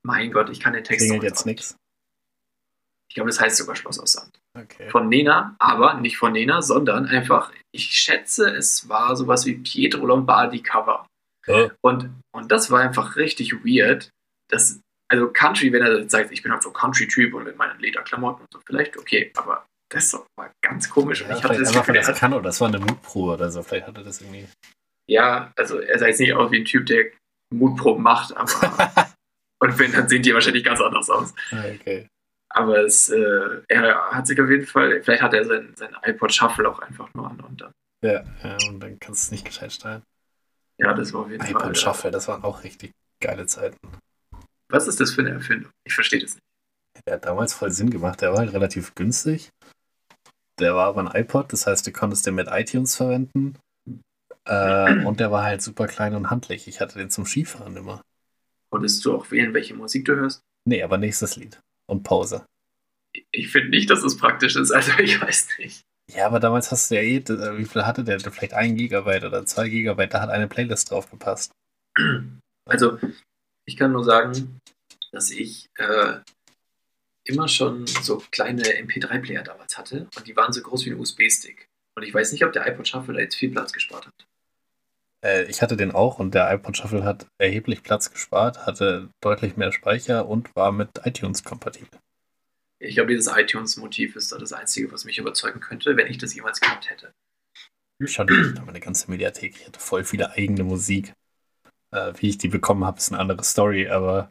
Mein Gott, ich kann den Text Klingelt jetzt nicht. nichts. Ich glaube, das heißt sogar Schloss aus Sand. Okay. Von Nena, aber nicht von Nena, sondern einfach, ich schätze, es war sowas wie Pietro Lombardi Cover. Oh. Und, und das war einfach richtig weird. Das, also Country, wenn er jetzt sagt, ich bin halt so Country-Typ und mit meinen Lederklamotten und so, vielleicht okay, aber das war ganz komisch. Ja, und ich hatte vielleicht das Gefühl, er das hat, kann oder das war eine Mutprobe oder so. Vielleicht hatte das irgendwie. ja, also er sah jetzt nicht aus wie ein Typ, der Mutproben macht, aber und wenn, dann sehen die wahrscheinlich ganz anders aus. okay. Aber es, äh, er hat sich auf jeden Fall, vielleicht hat er sein, sein iPod Shuffle auch einfach nur an und dann, Ja, ja, und dann kannst du es nicht gescheit steuern. ja, das war auf jeden Fall. iPod Shuffle, das waren auch richtig geile Zeiten. Was ist das für eine Erfindung? Ich verstehe das nicht. Der hat damals voll Sinn gemacht. Der war halt relativ günstig. Der war aber ein iPod, das heißt, du konntest den mit iTunes verwenden. Äh, und der war halt super klein und handlich. Ich hatte den zum Skifahren immer. Konntest du auch wählen, welche Musik du hörst? Nee, aber nächstes Lied. Und Pause. Ich finde nicht, dass es praktisch ist, also ich weiß nicht. Ja, aber damals hast du ja eh, wie viel hatte der? Vielleicht ein Gigabyte oder zwei Gigabyte, da hat eine Playlist drauf gepasst. Also, ich kann nur sagen, dass ich äh, immer schon so kleine MP3-Player damals hatte und die waren so groß wie ein USB-Stick. Und ich weiß nicht, ob der iPod Shuffle da jetzt viel Platz gespart hat. Äh, ich hatte den auch und der iPod Shuffle hat erheblich Platz gespart, hatte deutlich mehr Speicher und war mit iTunes kompatibel. Ich glaube, dieses iTunes-Motiv ist da das Einzige, was mich überzeugen könnte, wenn ich das jemals gehabt hätte. Schon ich hatte meine ganze Mediathek. Ich hatte voll viele eigene Musik. Äh, wie ich die bekommen habe, ist eine andere Story, aber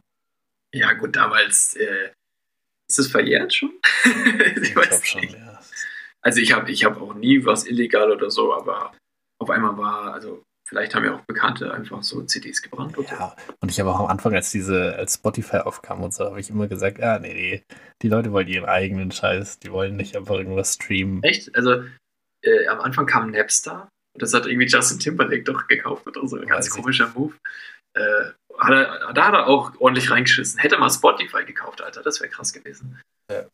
Ja, gut, damals äh, ist es verjährt schon? ich ich glaube schon, ja. Also ich habe ich hab auch nie was illegal oder so, aber auf einmal war, also vielleicht haben ja auch Bekannte einfach so CDs gebrannt oder. Ja, und ich habe auch am Anfang, als diese, als Spotify aufkam und so, habe ich immer gesagt, ja, nee, nee, die Leute wollen ihren eigenen Scheiß, die wollen nicht einfach irgendwas streamen. Echt? Also äh, am Anfang kam Napster und das hat irgendwie Justin Timberlake doch gekauft oder so. Ein ganz Weiß ich. komischer Move. Äh, hat er, da hat er auch ordentlich reingeschissen. Hätte mal Spotify gekauft, Alter, das wäre krass gewesen. Ja.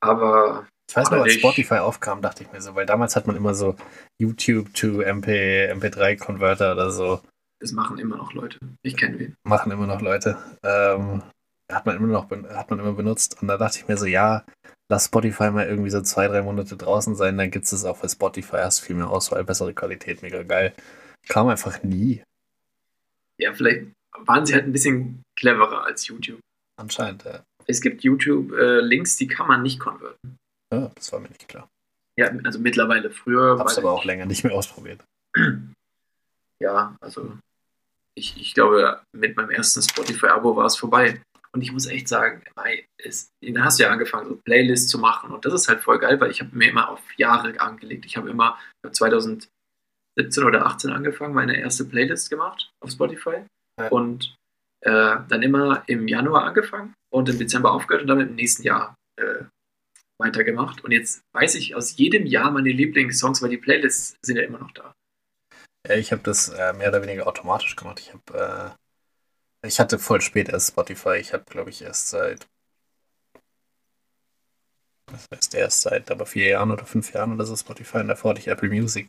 Aber Ich weiß noch, als Spotify aufkam, dachte ich mir so, weil damals hat man immer so YouTube to MP, MP3-Converter oder so, das machen immer noch Leute. Ich kenne wen. machen immer noch Leute. Ähm, hat man immer noch hat man immer benutzt. Und da dachte ich mir so, ja, lass Spotify mal irgendwie so zwei, drei Monate draußen sein, dann gibt es auch für Spotify, hast viel mehr Auswahl, bessere Qualität, mega geil. Kam einfach nie, Ja, vielleicht waren sie halt ein bisschen cleverer als YouTube. anscheinend. Ja, Es gibt YouTube-Links, die kann man nicht konverten. Ja das war mir nicht klar. Ja, also mittlerweile. Früher Hab's aber auch länger nicht mehr ausprobiert. Ja, also ich, ich glaube, mit meinem ersten Spotify-Abo war es vorbei. Und ich muss echt sagen, es, da hast du ja angefangen, so Playlists zu machen. Und das ist halt voll geil, weil ich habe mir immer auf Jahre angelegt. Ich habe immer 2000, 17 oder 18 angefangen, meine erste Playlist gemacht auf Spotify. Ja. Und äh, dann immer im Januar angefangen und im Dezember aufgehört und dann im nächsten Jahr äh, weitergemacht. Und jetzt weiß ich aus jedem Jahr meine Lieblingssongs, weil die Playlists sind ja immer noch da. Ja, ich habe das äh, mehr oder weniger automatisch gemacht. Ich habe, äh, ich hatte voll spät erst Spotify. Ich habe, glaube ich, erst seit, was heißt erst seit, aber vier Jahren oder fünf Jahren oder so Spotify. Und davor hatte ich Apple Music,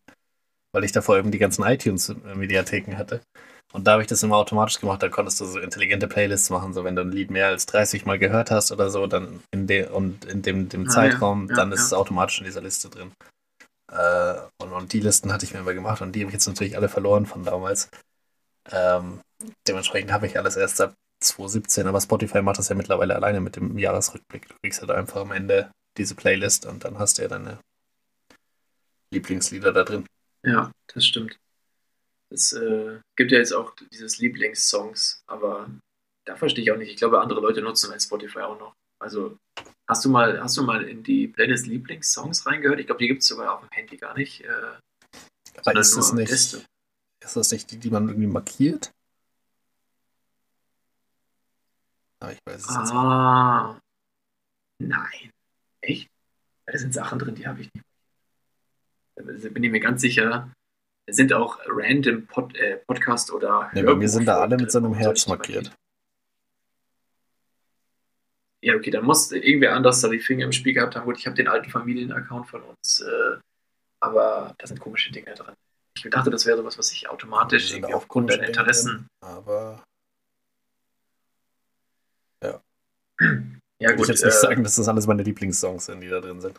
weil ich davor eben die ganzen iTunes-Mediatheken hatte. Und da habe ich das immer automatisch gemacht. Da konntest du so intelligente Playlists machen. So, wenn du ein Lied mehr als 30 Mal gehört hast oder so, dann in de und in dem, dem Ah, Zeitraum, ja, ja, dann ist ja. es automatisch in dieser Liste drin. Äh, und, und die Listen hatte ich mir immer gemacht und die habe ich jetzt natürlich alle verloren von damals. Ähm, dementsprechend habe ich alles erst ab 2017, aber Spotify macht das ja mittlerweile alleine mit dem Jahresrückblick. Du kriegst halt einfach am Ende diese Playlist und dann hast du ja deine Lieblingslieder da drin. Ja, das stimmt. Es äh, gibt ja jetzt auch dieses Lieblingssongs, aber da verstehe ich auch nicht. Ich glaube, andere Leute nutzen halt Spotify auch noch. Also hast du mal, hast du mal in die Playlist Lieblingssongs reingehört? Ich glaube, die gibt es sogar auf dem Handy gar nicht. Äh, Aber ist das nicht, Liste. ist das nicht die, die man irgendwie markiert? Aber ich weiß es jetzt nicht. Ah, nein. Echt? Da sind Sachen drin, die habe ich nicht. Da bin ich mir ganz sicher. Es sind auch random Pod, äh, Podcast oder. Nee, bei mir Hörbuch- sind da alle mit so einem Herz markiert. Ja, okay, dann muss irgendwer anders da die Finger im Spiel gehabt haben. Gut, ich habe den alten Familienaccount von uns, äh, aber da sind komische Dinge drin. Ich dachte, das wäre sowas, was ich automatisch irgendwie aufgrund deiner Interessen. Aber Ja, würde ich gut, jetzt nicht äh, sagen, dass das alles meine Lieblingssongs sind, die da drin sind.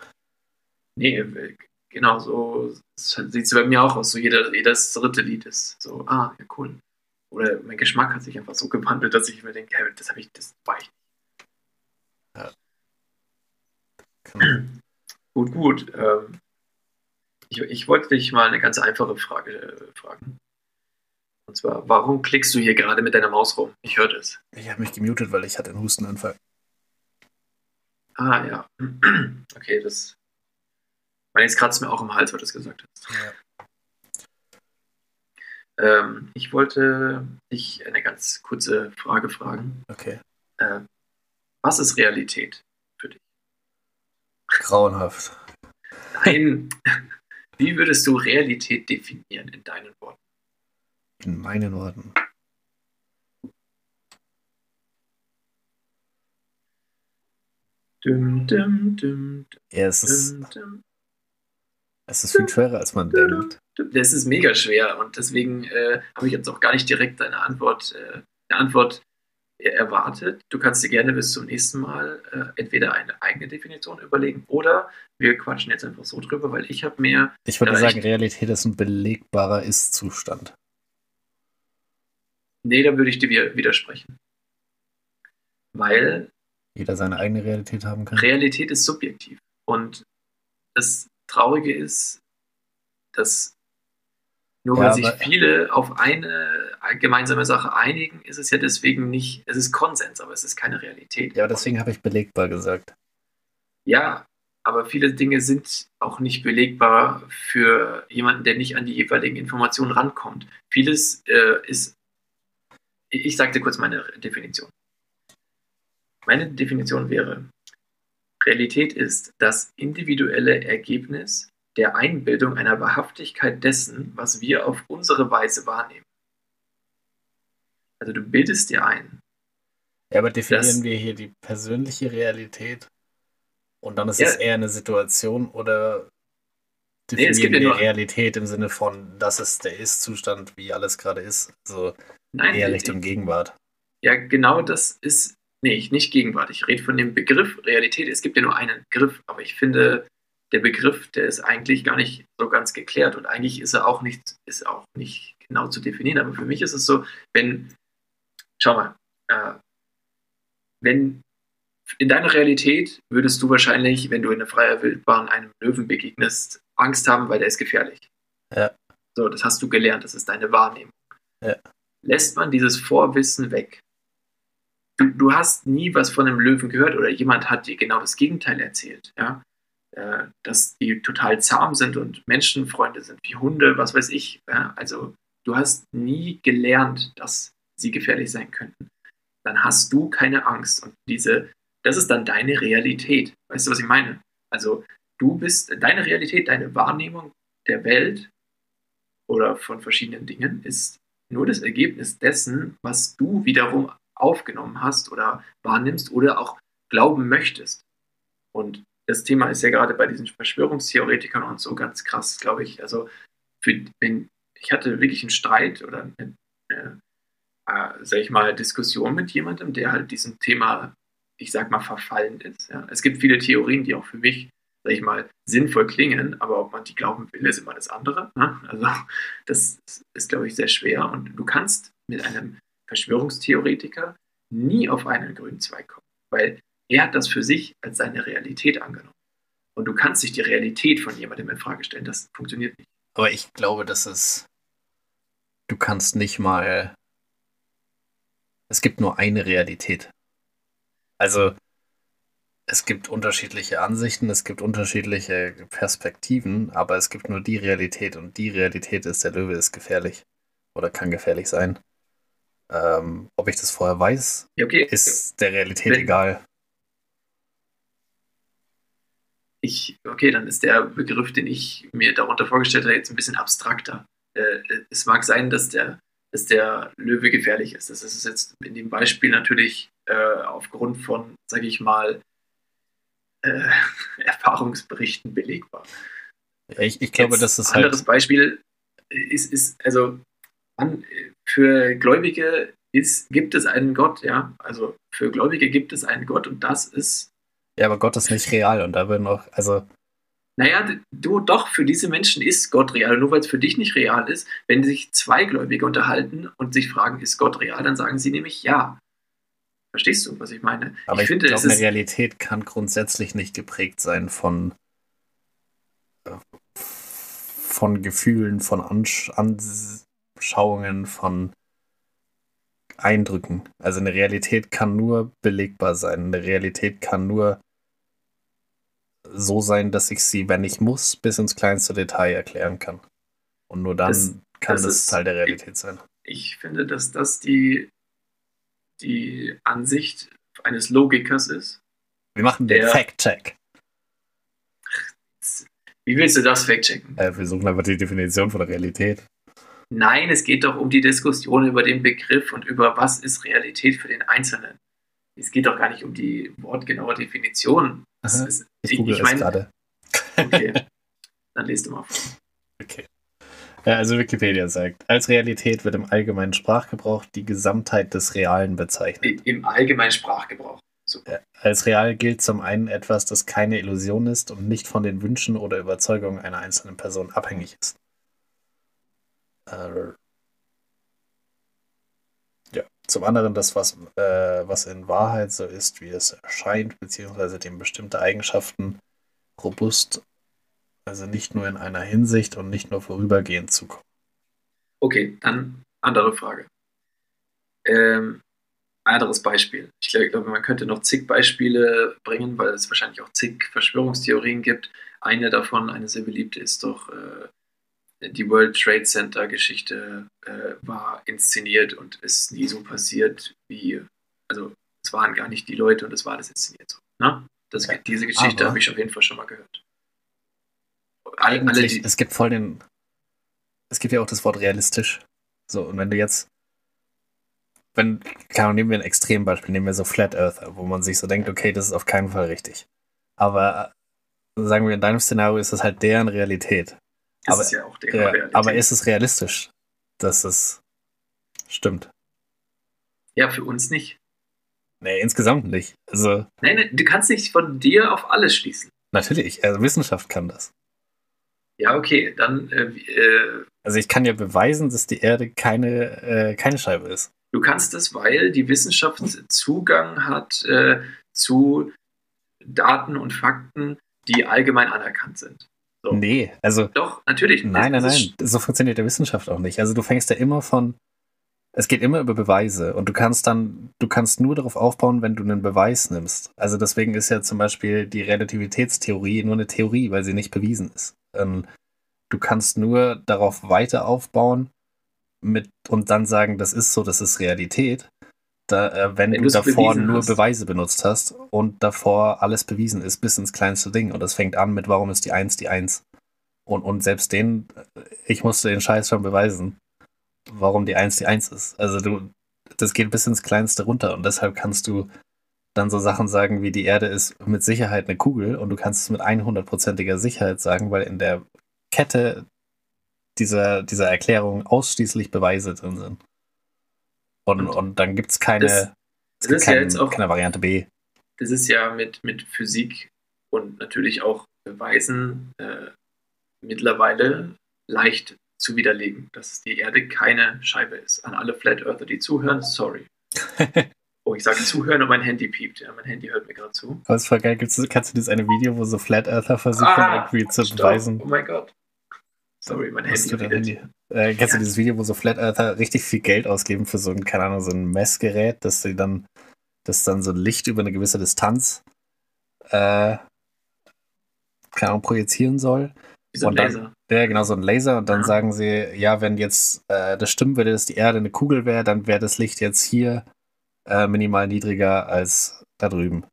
nee, äh, genau, so sieht es bei mir auch aus. So jeder, jedes dritte Lied ist so, ah, ja, cool. Oder mein Geschmack hat sich einfach so gewandelt, dass ich mir denke, ja, das habe ich, das war ich. Kann- Gut, gut. Ähm, ich, ich wollte dich mal eine ganz einfache Frage äh, fragen. Und zwar, warum klickst du hier gerade mit deiner Maus rum? Ich höre das. Ich habe mich gemutet, weil ich hatte einen Hustenanfall. Ah, ja. Okay, das. Weil jetzt kratzt mir auch im Hals, weil du das gesagt hast. Ähm, ich wollte dich eine ganz kurze Frage fragen. Okay. Äh, was ist Realität für dich? Grauenhaft. Nein. Wie würdest du Realität definieren in deinen Worten? In meinen Worten. Dum, dum, dum, Ja, es ist, es ist viel schwerer, als man denkt. Das ist mega schwer und deswegen äh, habe ich jetzt auch gar nicht direkt eine Antwort, äh, eine Antwort erwartet. Du kannst dir gerne bis zum nächsten Mal äh, entweder eine eigene Definition überlegen oder wir quatschen jetzt einfach so drüber, weil ich habe mehr Ich würde sagen, Realität ist ein belegbarer Ist-Zustand. Nee, da würde ich dir wi- widersprechen. Weil Jeder seine eigene Realität haben kann. Realität ist subjektiv. Und das Traurige ist, dass nur Ja, weil sich viele auf eine gemeinsame Sache einigen, ist es ja deswegen nicht, es ist Konsens, aber es ist keine Realität. Ja, aber deswegen habe ich belegbar gesagt. Ja, aber viele Dinge sind auch nicht belegbar für jemanden, der nicht an die jeweiligen Informationen rankommt. Vieles äh, ist, ich sagte kurz meine Definition. Meine Definition wäre, Realität ist das individuelle Ergebnis der Einbildung einer Wahrhaftigkeit dessen, was wir auf unsere Weise wahrnehmen. Also du bildest dir ein, Ja, aber definieren wir hier die persönliche Realität und dann ist Ja. es eher eine Situation oder Nee, definieren ja wir nur- Realität im Sinne von, das ist der Ist-Zustand, wie alles gerade ist. Also nein, eher ich- Richtung Gegenwart. Ja, genau das ist, nee, ich- nicht Gegenwart. Ich rede von dem Begriff Realität. Es gibt ja nur einen Begriff, aber ich finde, der Begriff, der ist eigentlich gar nicht so ganz geklärt und eigentlich ist er auch nicht, ist auch nicht genau zu definieren. Aber für mich ist es so, wenn, schau mal, äh, wenn in deiner Realität würdest du wahrscheinlich, wenn du in der freier Wildbahn einem Löwen begegnest, Angst haben, weil der ist gefährlich. Ja. So, das hast du gelernt, das ist deine Wahrnehmung. Ja. Lässt man dieses Vorwissen weg, du, du hast nie was von einem Löwen gehört oder jemand hat dir genau das Gegenteil erzählt, ja, äh, dass die total zahm sind und Menschenfreunde sind, wie Hunde, was weiß ich. Ja? Also du hast nie gelernt, dass sie gefährlich sein könnten. Dann hast du keine Angst. Und diese, das ist dann deine Realität. Weißt du, was ich meine? Also du bist, deine Realität, deine Wahrnehmung der Welt oder von verschiedenen Dingen ist nur das Ergebnis dessen, was du wiederum aufgenommen hast oder wahrnimmst oder auch glauben möchtest. Und das Thema ist ja gerade bei diesen Verschwörungstheoretikern und so ganz krass, glaube ich. Also, für, wenn, ich hatte wirklich einen Streit oder eine, eine äh, sag ich mal, Diskussion mit jemandem, der halt diesem Thema, ich sag mal, verfallen ist. Ja. Es gibt viele Theorien, die auch für mich, sag ich mal, sinnvoll klingen, aber ob man die glauben will, ist immer das andere. Ne? Also, das ist, glaube ich, sehr schwer. Und du kannst mit einem Verschwörungstheoretiker nie auf einen grünen Zweig kommen, weil er hat das für sich als seine Realität angenommen. Und du kannst nicht die Realität von jemandem in Frage stellen. Das funktioniert nicht. Aber ich glaube, dass es. Du kannst nicht mal. Es gibt nur eine Realität. Also, es gibt unterschiedliche Ansichten, es gibt unterschiedliche Perspektiven, aber es gibt nur die Realität und die Realität ist, der Löwe ist gefährlich oder kann gefährlich sein. Ähm, ob ich das vorher weiß, okay. ist der Realität Wenn, egal ich, okay, dann ist der Begriff, den ich mir darunter vorgestellt habe, jetzt ein bisschen abstrakter. Äh, es mag sein, dass der, dass der Löwe gefährlich ist. Das ist jetzt in dem Beispiel natürlich äh, aufgrund von, sage ich mal, äh, Erfahrungsberichten belegbar. Ich, ich glaube, das ist ein anderes halt Beispiel ist, ist also an, für Gläubige ist, gibt es einen Gott, ja. Also für Gläubige gibt es einen Gott und das ist ja, aber Gott ist nicht real und da wird noch, also. Naja, du doch, für diese Menschen ist Gott real. Nur weil es für dich nicht real ist, wenn sich zwei Gläubige unterhalten und sich fragen, ist Gott real, dann sagen sie nämlich ja. Verstehst du, was ich meine? Aber ich, ich finde, glaube, eine Realität kann grundsätzlich nicht geprägt sein von, von Gefühlen, von Ansch Anschauungen, von Eindrücken. Also eine Realität kann nur belegbar sein. Eine Realität kann nur so sein, dass ich sie, wenn ich muss, bis ins kleinste Detail erklären kann. Und nur dann das, kann das, das Teil der Realität ich, sein. Ich finde, dass das die, die Ansicht eines Logikers ist. Wir machen den Fact-Check. Wie willst du das fact-checken? Äh, wir suchen einfach die Definition von der Realität. Nein, es geht doch um die Diskussion über den Begriff und über was ist Realität für den Einzelnen. Es geht doch gar nicht um die wortgenaue Definition. Ist, ich google ich mein, gerade. Okay, dann lest du mal vor. Okay. Ja, also Wikipedia sagt, als Realität wird im allgemeinen Sprachgebrauch die Gesamtheit des Realen bezeichnet. Im allgemeinen Sprachgebrauch. Super. Als real gilt zum einen etwas, das keine Illusion ist und nicht von den Wünschen oder Überzeugungen einer einzelnen Person abhängig ist. Äh, ja. Zum anderen das, was, äh, was in Wahrheit so ist, wie es erscheint, beziehungsweise dem bestimmte Eigenschaften robust, also nicht nur in einer Hinsicht und nicht nur vorübergehend zukommen. Okay, dann andere Frage. Ähm, anderes Beispiel. Ich glaube, man könnte noch zig Beispiele bringen, weil es wahrscheinlich auch zig Verschwörungstheorien gibt. Eine davon, eine sehr beliebte, ist doch äh, die World Trade Center Geschichte äh, war inszeniert und ist nie so passiert wie, also es waren gar nicht die Leute und es war das inszeniert so. Ne? Das, ja, diese Geschichte habe ich auf jeden Fall schon mal gehört. Alle, alle, die, es gibt voll den, es gibt ja auch das Wort realistisch. So, und wenn du jetzt, wenn, Ahnung, nehmen wir ein Extrembeispiel, nehmen wir so Flat Earther, wo man sich so denkt, okay, das ist auf keinen Fall richtig. Aber sagen wir, in deinem Szenario ist das halt deren Realität aber, ist ja auch deren ja, Realität. Aber ist es realistisch, dass es stimmt? Ja, für uns nicht. Nee, insgesamt nicht. Also, nein, nee, du kannst nicht von dir auf alles schließen. Natürlich, also Wissenschaft kann das. Ja, okay, dann. Äh, äh, also ich kann ja beweisen, dass die Erde keine, äh, keine Scheibe ist. Du kannst es, weil die Wissenschaft Zugang hat äh, zu Daten und Fakten, die allgemein anerkannt sind. So. Nee, also. Doch, natürlich. Nein, nein, nein. So funktioniert der Wissenschaft auch nicht. Also du fängst ja immer von, es geht immer über Beweise und du kannst dann, du kannst nur darauf aufbauen, wenn du einen Beweis nimmst. Also deswegen ist ja zum Beispiel die Relativitätstheorie nur eine Theorie, weil sie nicht bewiesen ist. Ähm, du kannst nur darauf weiter aufbauen mit und dann sagen, das ist so, das ist Realität. Da, äh, wenn, wenn du davor nur hast. Beweise benutzt hast und davor alles bewiesen ist, bis ins kleinste Ding. Und das fängt an mit, warum ist die Eins die Eins? Und, und selbst den, ich musste den Scheiß schon beweisen warum die 1 die 1 ist. Also du, das geht bis ins Kleinste runter und deshalb kannst du dann so Sachen sagen wie die Erde ist mit Sicherheit eine Kugel und du kannst es mit 100%iger Sicherheit sagen, weil in der Kette dieser, dieser Erklärung ausschließlich Beweise drin sind. Und, und, und dann gibt es keine, das, das gibt kein, ja auch, keine Variante B. Das ist ja mit, mit Physik und natürlich auch Beweisen äh, mittlerweile leicht zu widerlegen, dass die Erde keine Scheibe ist. An alle Flat Earther, die zuhören, sorry. oh, ich sage zuhören und mein Handy piept. Ja, mein Handy hört mir gerade zu. Aber ist voll geil. Gibt's, kannst du das eine Video, wo so Flat Earther versuchen, ah, irgendwie zu stopp. beweisen? Oh mein Gott. Sorry, mein Handy. Du Handy? Äh, kennst du dieses Video, wo so Flat Earther richtig viel Geld ausgeben für so ein, keine Ahnung, so ein Messgerät, dass sie dann, dass dann so Licht über eine gewisse Distanz äh, keine Ahnung, projizieren soll? Wie so ein dann, Laser. Ja, genau, so ein Laser. Und dann ja. sagen sie, ja, wenn jetzt äh, das stimmen würde, dass die Erde eine Kugel wäre, dann wäre das Licht jetzt hier äh, minimal niedriger als da drüben.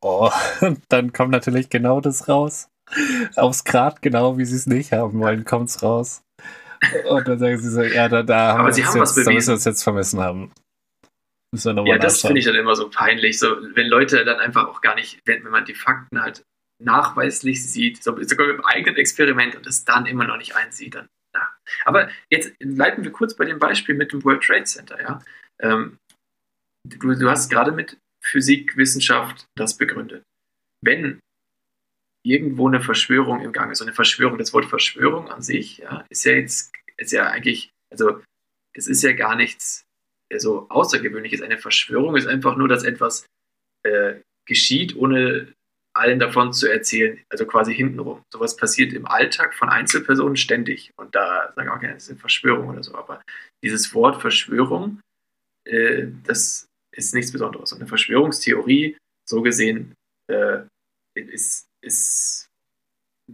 Oh, und dann kommt natürlich genau das raus. Aufs Grad, genau wie sie es nicht haben wollen, kommt es raus. Und dann sagen sie so, ja, da, da haben, wir, haben jetzt, da müssen wir uns jetzt vermessen haben. ja, das finde ich dann immer so peinlich. So, wenn Leute dann einfach auch gar nicht, wenn, wenn man die Fakten halt nachweislich sieht, sogar im eigenen Experiment und es dann immer noch nicht einsieht, dann na. Aber jetzt leiten wir kurz bei dem Beispiel mit dem World Trade Center, ja. Ähm, du, du hast gerade mit Physik, Wissenschaft das begründet. Wenn irgendwo eine Verschwörung im Gang ist, so eine Verschwörung, das Wort Verschwörung an sich, ja, ist ja jetzt, ist ja eigentlich, also es ist ja gar nichts so außergewöhnliches. Eine Verschwörung ist einfach nur, dass etwas äh, geschieht, ohne allen davon zu erzählen, also quasi hintenrum. Sowas passiert im Alltag von Einzelpersonen ständig. Und da sagen auch, okay, das ist eine Verschwörung oder so. Aber dieses Wort Verschwörung, äh, das ist nichts Besonderes. Und eine Verschwörungstheorie, so gesehen, äh, ist, ist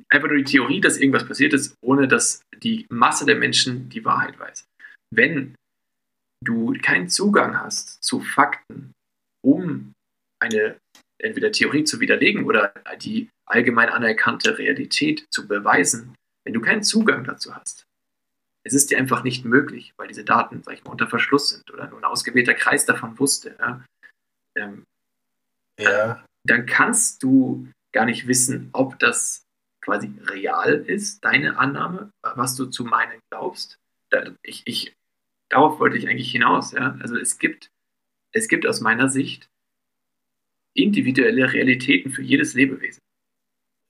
einfach nur die Theorie, dass irgendwas passiert ist, ohne dass die Masse der Menschen die Wahrheit weiß. Wenn du keinen Zugang hast zu Fakten, um eine entweder Theorie zu widerlegen oder die allgemein anerkannte Realität zu beweisen, wenn du keinen Zugang dazu hast. Es ist dir einfach nicht möglich, weil diese Daten, sag ich mal, unter Verschluss sind oder nur ein ausgewählter Kreis davon wusste. Ja? Ähm, ja. Dann kannst du gar nicht wissen, ob das quasi real ist, deine Annahme, was du zu meinen glaubst. Ich, ich, darauf wollte ich eigentlich hinaus. Ja? Also es gibt, es gibt aus meiner Sicht individuelle Realitäten für jedes Lebewesen.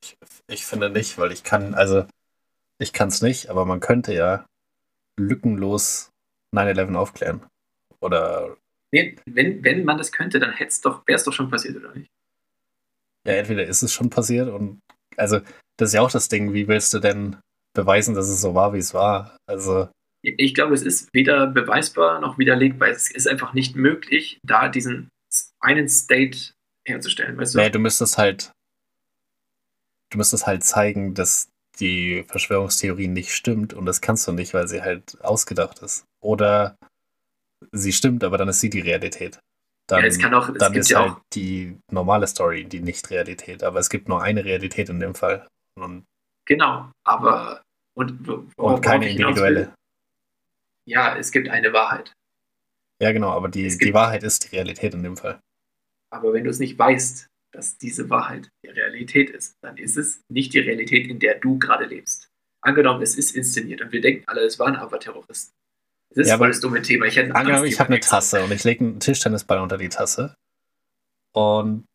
Ich, ich finde nicht, weil ich kann, also ich kann es nicht, aber man könnte ja lückenlos 9-11 aufklären. Oder. Nee, wenn, wenn man das könnte, dann doch, wäre es doch schon passiert, oder nicht? Ja, entweder ist es schon passiert und also das ist ja auch das Ding, wie willst du denn beweisen, dass es so war, wie es war? Also. Ich glaube, es ist weder beweisbar noch widerlegbar. Es ist einfach nicht möglich, da diesen einen State herzustellen, weißt du? Nee, du müsstest halt, du müsstest halt zeigen, dass die Verschwörungstheorie nicht stimmt und das kannst du nicht, weil sie halt ausgedacht ist. Oder sie stimmt, aber dann ist sie die Realität. Dann, ja, auch, dann ist ja halt die normale Story die Nicht-Realität. Aber es gibt nur eine Realität in dem Fall. Und genau, aber und, und keine individuelle. Ja, es gibt eine Wahrheit. Ja, genau, aber die, die Wahrheit ist die Realität in dem Fall. Aber wenn du es nicht weißt, dass diese Wahrheit die Realität ist, dann ist es nicht die Realität, in der du gerade lebst. Angenommen, es ist inszeniert und wir denken alle, es waren aber Terroristen. Das ist ja, voll das dumme Thema. Ich hätte angenommen, ich habe eine Tasse und ich lege einen Tischtennisball unter die Tasse und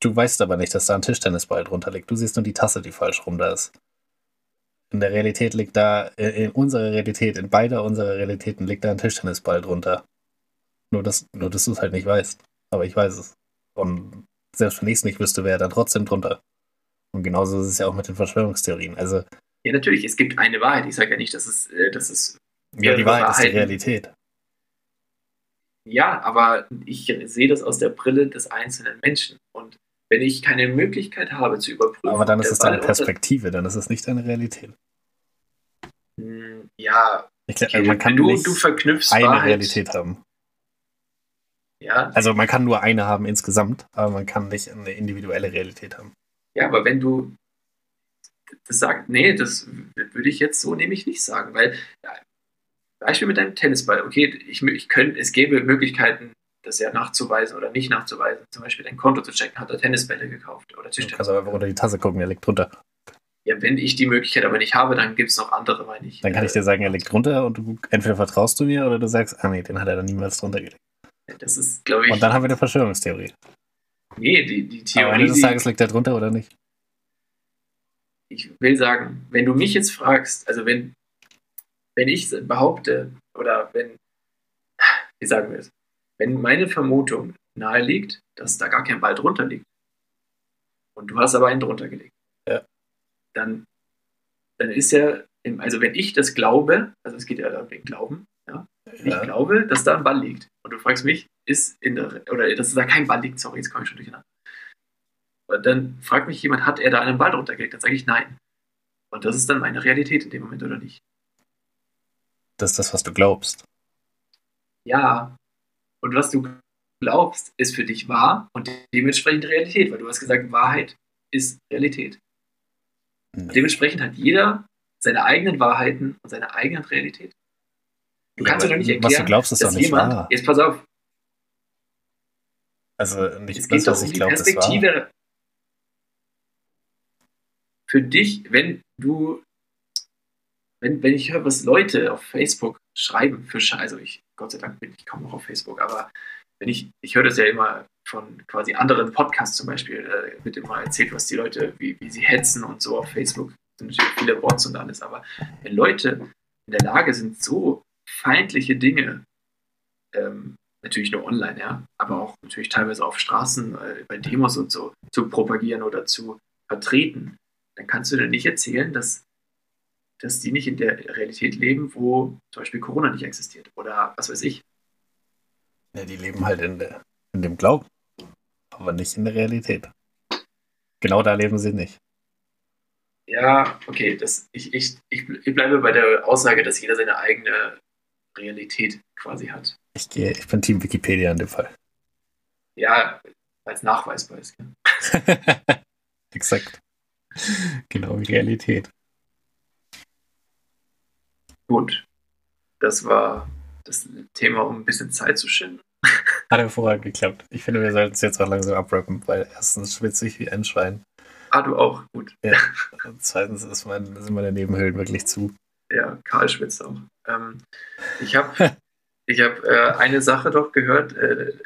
du weißt aber nicht, dass da ein Tischtennisball drunter liegt. Du siehst nur die Tasse, die falsch rum da ist. In der Realität liegt da, in unserer Realität, in beider unserer Realitäten liegt da ein Tischtennisball drunter. Nur, dass, nur, dass du es halt nicht weißt. Aber ich weiß es. Und selbst wenn ich es nicht wüsste, wäre er dann trotzdem drunter. Und genauso ist es ja auch mit den Verschwörungstheorien. Also, ja, natürlich, es gibt eine Wahrheit. Ich sage ja nicht, dass es, äh, dass es ja, die Wahrheit ist die Realität. Ja, aber ich sehe das aus der Brille des einzelnen Menschen. Und wenn ich keine Möglichkeit habe zu überprüfen. Aber dann ist es deine Perspektive, dann ist es nicht deine Realität. Hm, Ja, Ich, glaub, okay, man kann du, nicht du verknüpfst eine Wahrheit. Realität haben. Ja, Also man kann nur eine haben insgesamt, aber man kann nicht eine individuelle Realität haben. ja, aber wenn du das sagst, nee, das würde ich jetzt so nämlich nicht sagen, weil Beispiel mit deinem Tennisball, okay, ich, ich könnte, es gäbe Möglichkeiten, das ja nachzuweisen oder nicht nachzuweisen, zum Beispiel dein Konto zu checken, hat er Tennisbälle gekauft oder Du Tischtennis. kannst aber einfach unter die Tasse gucken, er liegt drunter. Ja, wenn ich die Möglichkeit aber nicht habe, dann gibt es noch andere, meine ich. Dann kann ich dir sagen, er liegt drunter und du entweder vertraust du mir oder du sagst, ah nee, den hat er dann niemals drunter gelegt. Das ist, glaube ich, Und dann haben wir eine Verschwörungstheorie. nee, die, die Aber am Theorie, Ende des die, Tages liegt er drunter oder nicht? ich will sagen, wenn du mich jetzt fragst, also wenn, wenn ich behaupte, oder wenn, wie sagen wir es, wenn meine Vermutung nahe liegt, dass da gar kein Ball drunter liegt, und du hast aber einen drunter gelegt, Ja. dann, dann ist ja, also wenn ich das glaube, also es geht ja da wegen Glauben, ja, wenn ich Ja. glaube, dass da ein Ball liegt, und du fragst mich, ist in der, oder dass da kein Ball liegt, sorry, jetzt komme ich schon durcheinander. Und dann fragt mich jemand, hat er da einen Ball drunter gelegt? Dann sage ich nein. Und das ist dann meine Realität in dem Moment, oder nicht? Das ist das, was du glaubst. Ja. Und was du glaubst, ist für dich wahr und dementsprechend Realität, weil du hast gesagt, Wahrheit ist Realität. Nee. Dementsprechend hat jeder seine eigenen Wahrheiten und seine eigene Realität. Du Ja, kannst aber doch nicht erklären, was du glaubst, ist dass doch nicht jemand, wahr. jetzt pass auf, Also es nicht geht das, doch was um ich die glaube, ist wahr. Für dich, wenn du, wenn, wenn ich höre, was Leute auf Facebook schreiben für Scheiße, also ich, Gott sei Dank bin ich kaum noch auf Facebook, aber wenn ich, ich höre das ja immer von quasi anderen Podcasts zum Beispiel, äh, wird immer erzählt, was die Leute, wie, wie sie hetzen und so auf Facebook. sind natürlich viele Bots und alles, aber wenn Leute in der Lage sind, so feindliche Dinge, ähm, natürlich nur online, ja, aber auch natürlich teilweise auf Straßen, äh, bei Demos und so, zu propagieren oder zu vertreten, dann kannst du dir nicht erzählen, dass, dass die nicht in der Realität leben, wo zum Beispiel Corona nicht existiert oder was weiß ich. Ja, die leben halt in, der, in dem Glauben, aber nicht in der Realität. Genau da leben sie nicht. Ja, okay, das, ich, ich, ich, ich bleibe bei der Aussage, dass jeder seine eigene Realität quasi hat. Ich, gehe, ich bin Team Wikipedia in dem Fall. Ja, weil es nachweisbar ist. Exakt. Genau wie Realität. Gut, das war das Thema, um ein bisschen Zeit zu schinden. Hat hervorragend geklappt. Ich finde, wir sollten es jetzt auch langsam abrappen, weil erstens schwitze ich wie ein Schwein. Ah, du auch, gut. Und zweitens ist mein, sind meine Nebenhöhlen wirklich zu. Ja, Karl schwitzt auch. Ähm, ich habe ich hab, äh, eine Sache doch gehört. Äh,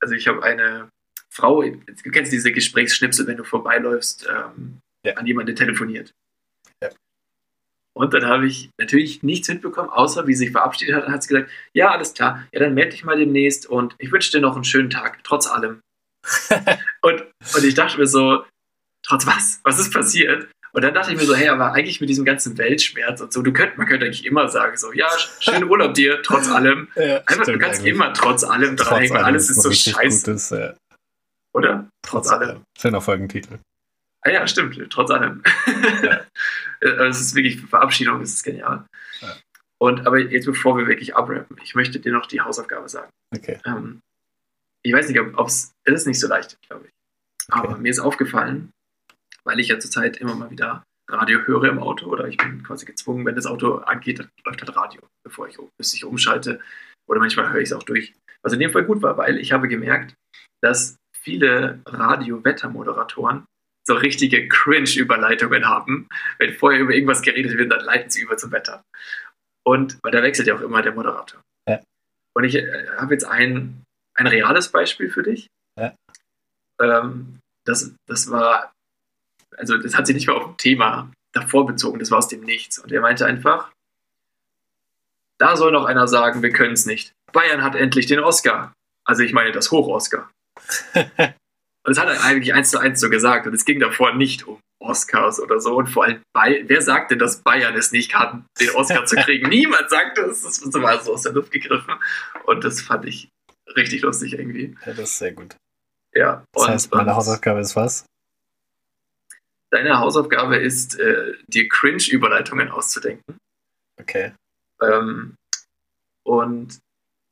also ich habe eine Frau, du kennst diese Gesprächsschnipsel, wenn du vorbeiläufst, ähm, Ja. an jemanden telefoniert. Und dann habe ich natürlich nichts mitbekommen, außer wie sie sich verabschiedet hat. Dann hat sie gesagt, ja, alles klar, ja, dann melde dich mal demnächst und ich wünsche dir noch einen schönen Tag, trotz allem. und, und ich dachte mir so, trotz was? Was ist passiert? Und dann dachte ich mir so, hey, aber eigentlich mit diesem ganzen Weltschmerz und so, du könnt, man könnte eigentlich immer sagen, so, ja, schönen Urlaub dir, trotz allem. Ja, Einfach, du kannst eigentlich. immer trotz allem Trotz dranhängen, allem alles ist so scheiße, Gutes, ja. oder? Trotz allem. Schöner Folgentitel. Ah ja, stimmt, trotz allem. Ja. Also es ist wirklich Verabschiedung, es ist genial. Ja. Und aber jetzt, bevor wir wirklich abrappen, ich möchte dir noch die Hausaufgabe sagen. Okay. Ähm, ich weiß nicht, ob es, ist nicht so leicht, glaube ich. Aber Okay. mir ist aufgefallen, weil ich ja zurzeit immer mal wieder Radio höre im Auto oder ich bin quasi gezwungen, wenn das Auto angeht, dann läuft halt Radio, bevor ich, bis ich umschalte. Oder manchmal höre ich es auch durch. Was in dem Fall gut war, weil ich habe gemerkt, dass viele Radio-Wettermoderatoren so richtige Cringe-Überleitungen haben. Wenn vorher über irgendwas geredet wird, dann leiten sie über zum Wetter. Und, weil da wechselt ja auch immer der Moderator. Ja. Und ich äh, habe jetzt ein, ein reales Beispiel für dich. Ja. Ähm, das, das war, also das hat sich nicht mal auf ein Thema davor bezogen, das war aus dem Nichts. Und er meinte einfach, da soll noch einer sagen, wir können es nicht. Bayern hat endlich den Oscar. Also ich meine das Hoch-Oscar. Und das hat er eigentlich eins zu eins so gesagt. Und es ging davor nicht um Oscars oder so. Und vor allem, Bay wer sagte, dass Bayern es nicht kann, den Oscar zu kriegen? Niemand sagte es. Das war so aus der Luft gegriffen. Und das fand ich richtig lustig irgendwie. Ja, das ist sehr gut. Ja. Das und, heißt, meine Hausaufgabe ist was? Deine Hausaufgabe ist, äh, dir Cringe-Überleitungen auszudenken. Okay. Ähm, und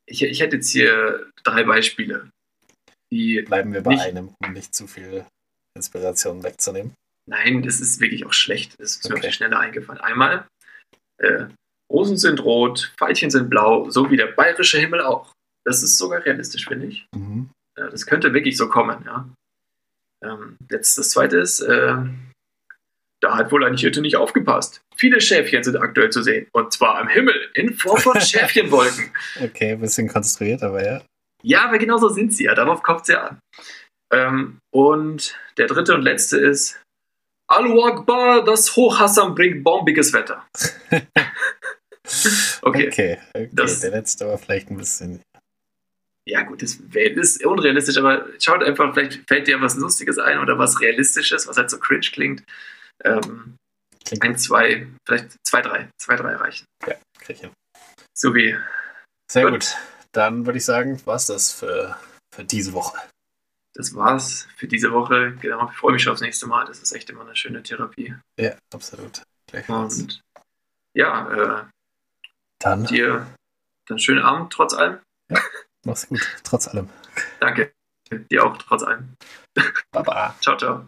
ich, ich hätte jetzt hier drei Beispiele, die Bleiben wir bei Nicht- einem, um nicht zu viel Inspiration wegzunehmen. Nein, das ist wirklich auch schlecht. Das ist mir auf Okay. die Schnelle eingefallen. Einmal, äh, Rosen sind rot, Veilchen sind blau, so wie der bayerische Himmel auch. Das ist sogar realistisch, finde ich. Mhm. Ja, das könnte wirklich so kommen, ja. Ähm, jetzt das zweite ist, äh, da hat wohl ein Hirte nicht aufgepasst. Viele Schäfchen sind aktuell zu sehen. Und zwar am Himmel, in Form von Schäfchenwolken. Okay, ein bisschen konstruiert, aber ja. Ja, aber genau so sind sie ja. Darauf kommt es ja an. Ähm, und der dritte und letzte ist Alu Akbar, das Hochhassam bringt bombiges Wetter. okay. Okay, okay. Das- der letzte war vielleicht ein bisschen. Ja, gut, das ist unrealistisch, aber schaut einfach, vielleicht fällt dir was Lustiges ein oder was Realistisches, was halt so cringe klingt. Ähm, Klingt ein, zwei, vielleicht zwei, drei. Zwei, drei reichen. krieg ich hin. So wie, Sehr Gut. gut. Dann würde ich sagen, war's das für, für diese Woche. das war's für diese Woche. Genau, ich freue mich schon aufs nächste Mal. Das ist echt immer eine schöne Therapie. Ja, absolut. Gleichfalls. Und ja, äh, Dann dir dann schönen Abend trotz allem. mach's gut, trotz allem. Danke. Dir auch trotz allem. Baba. Ciao, ciao.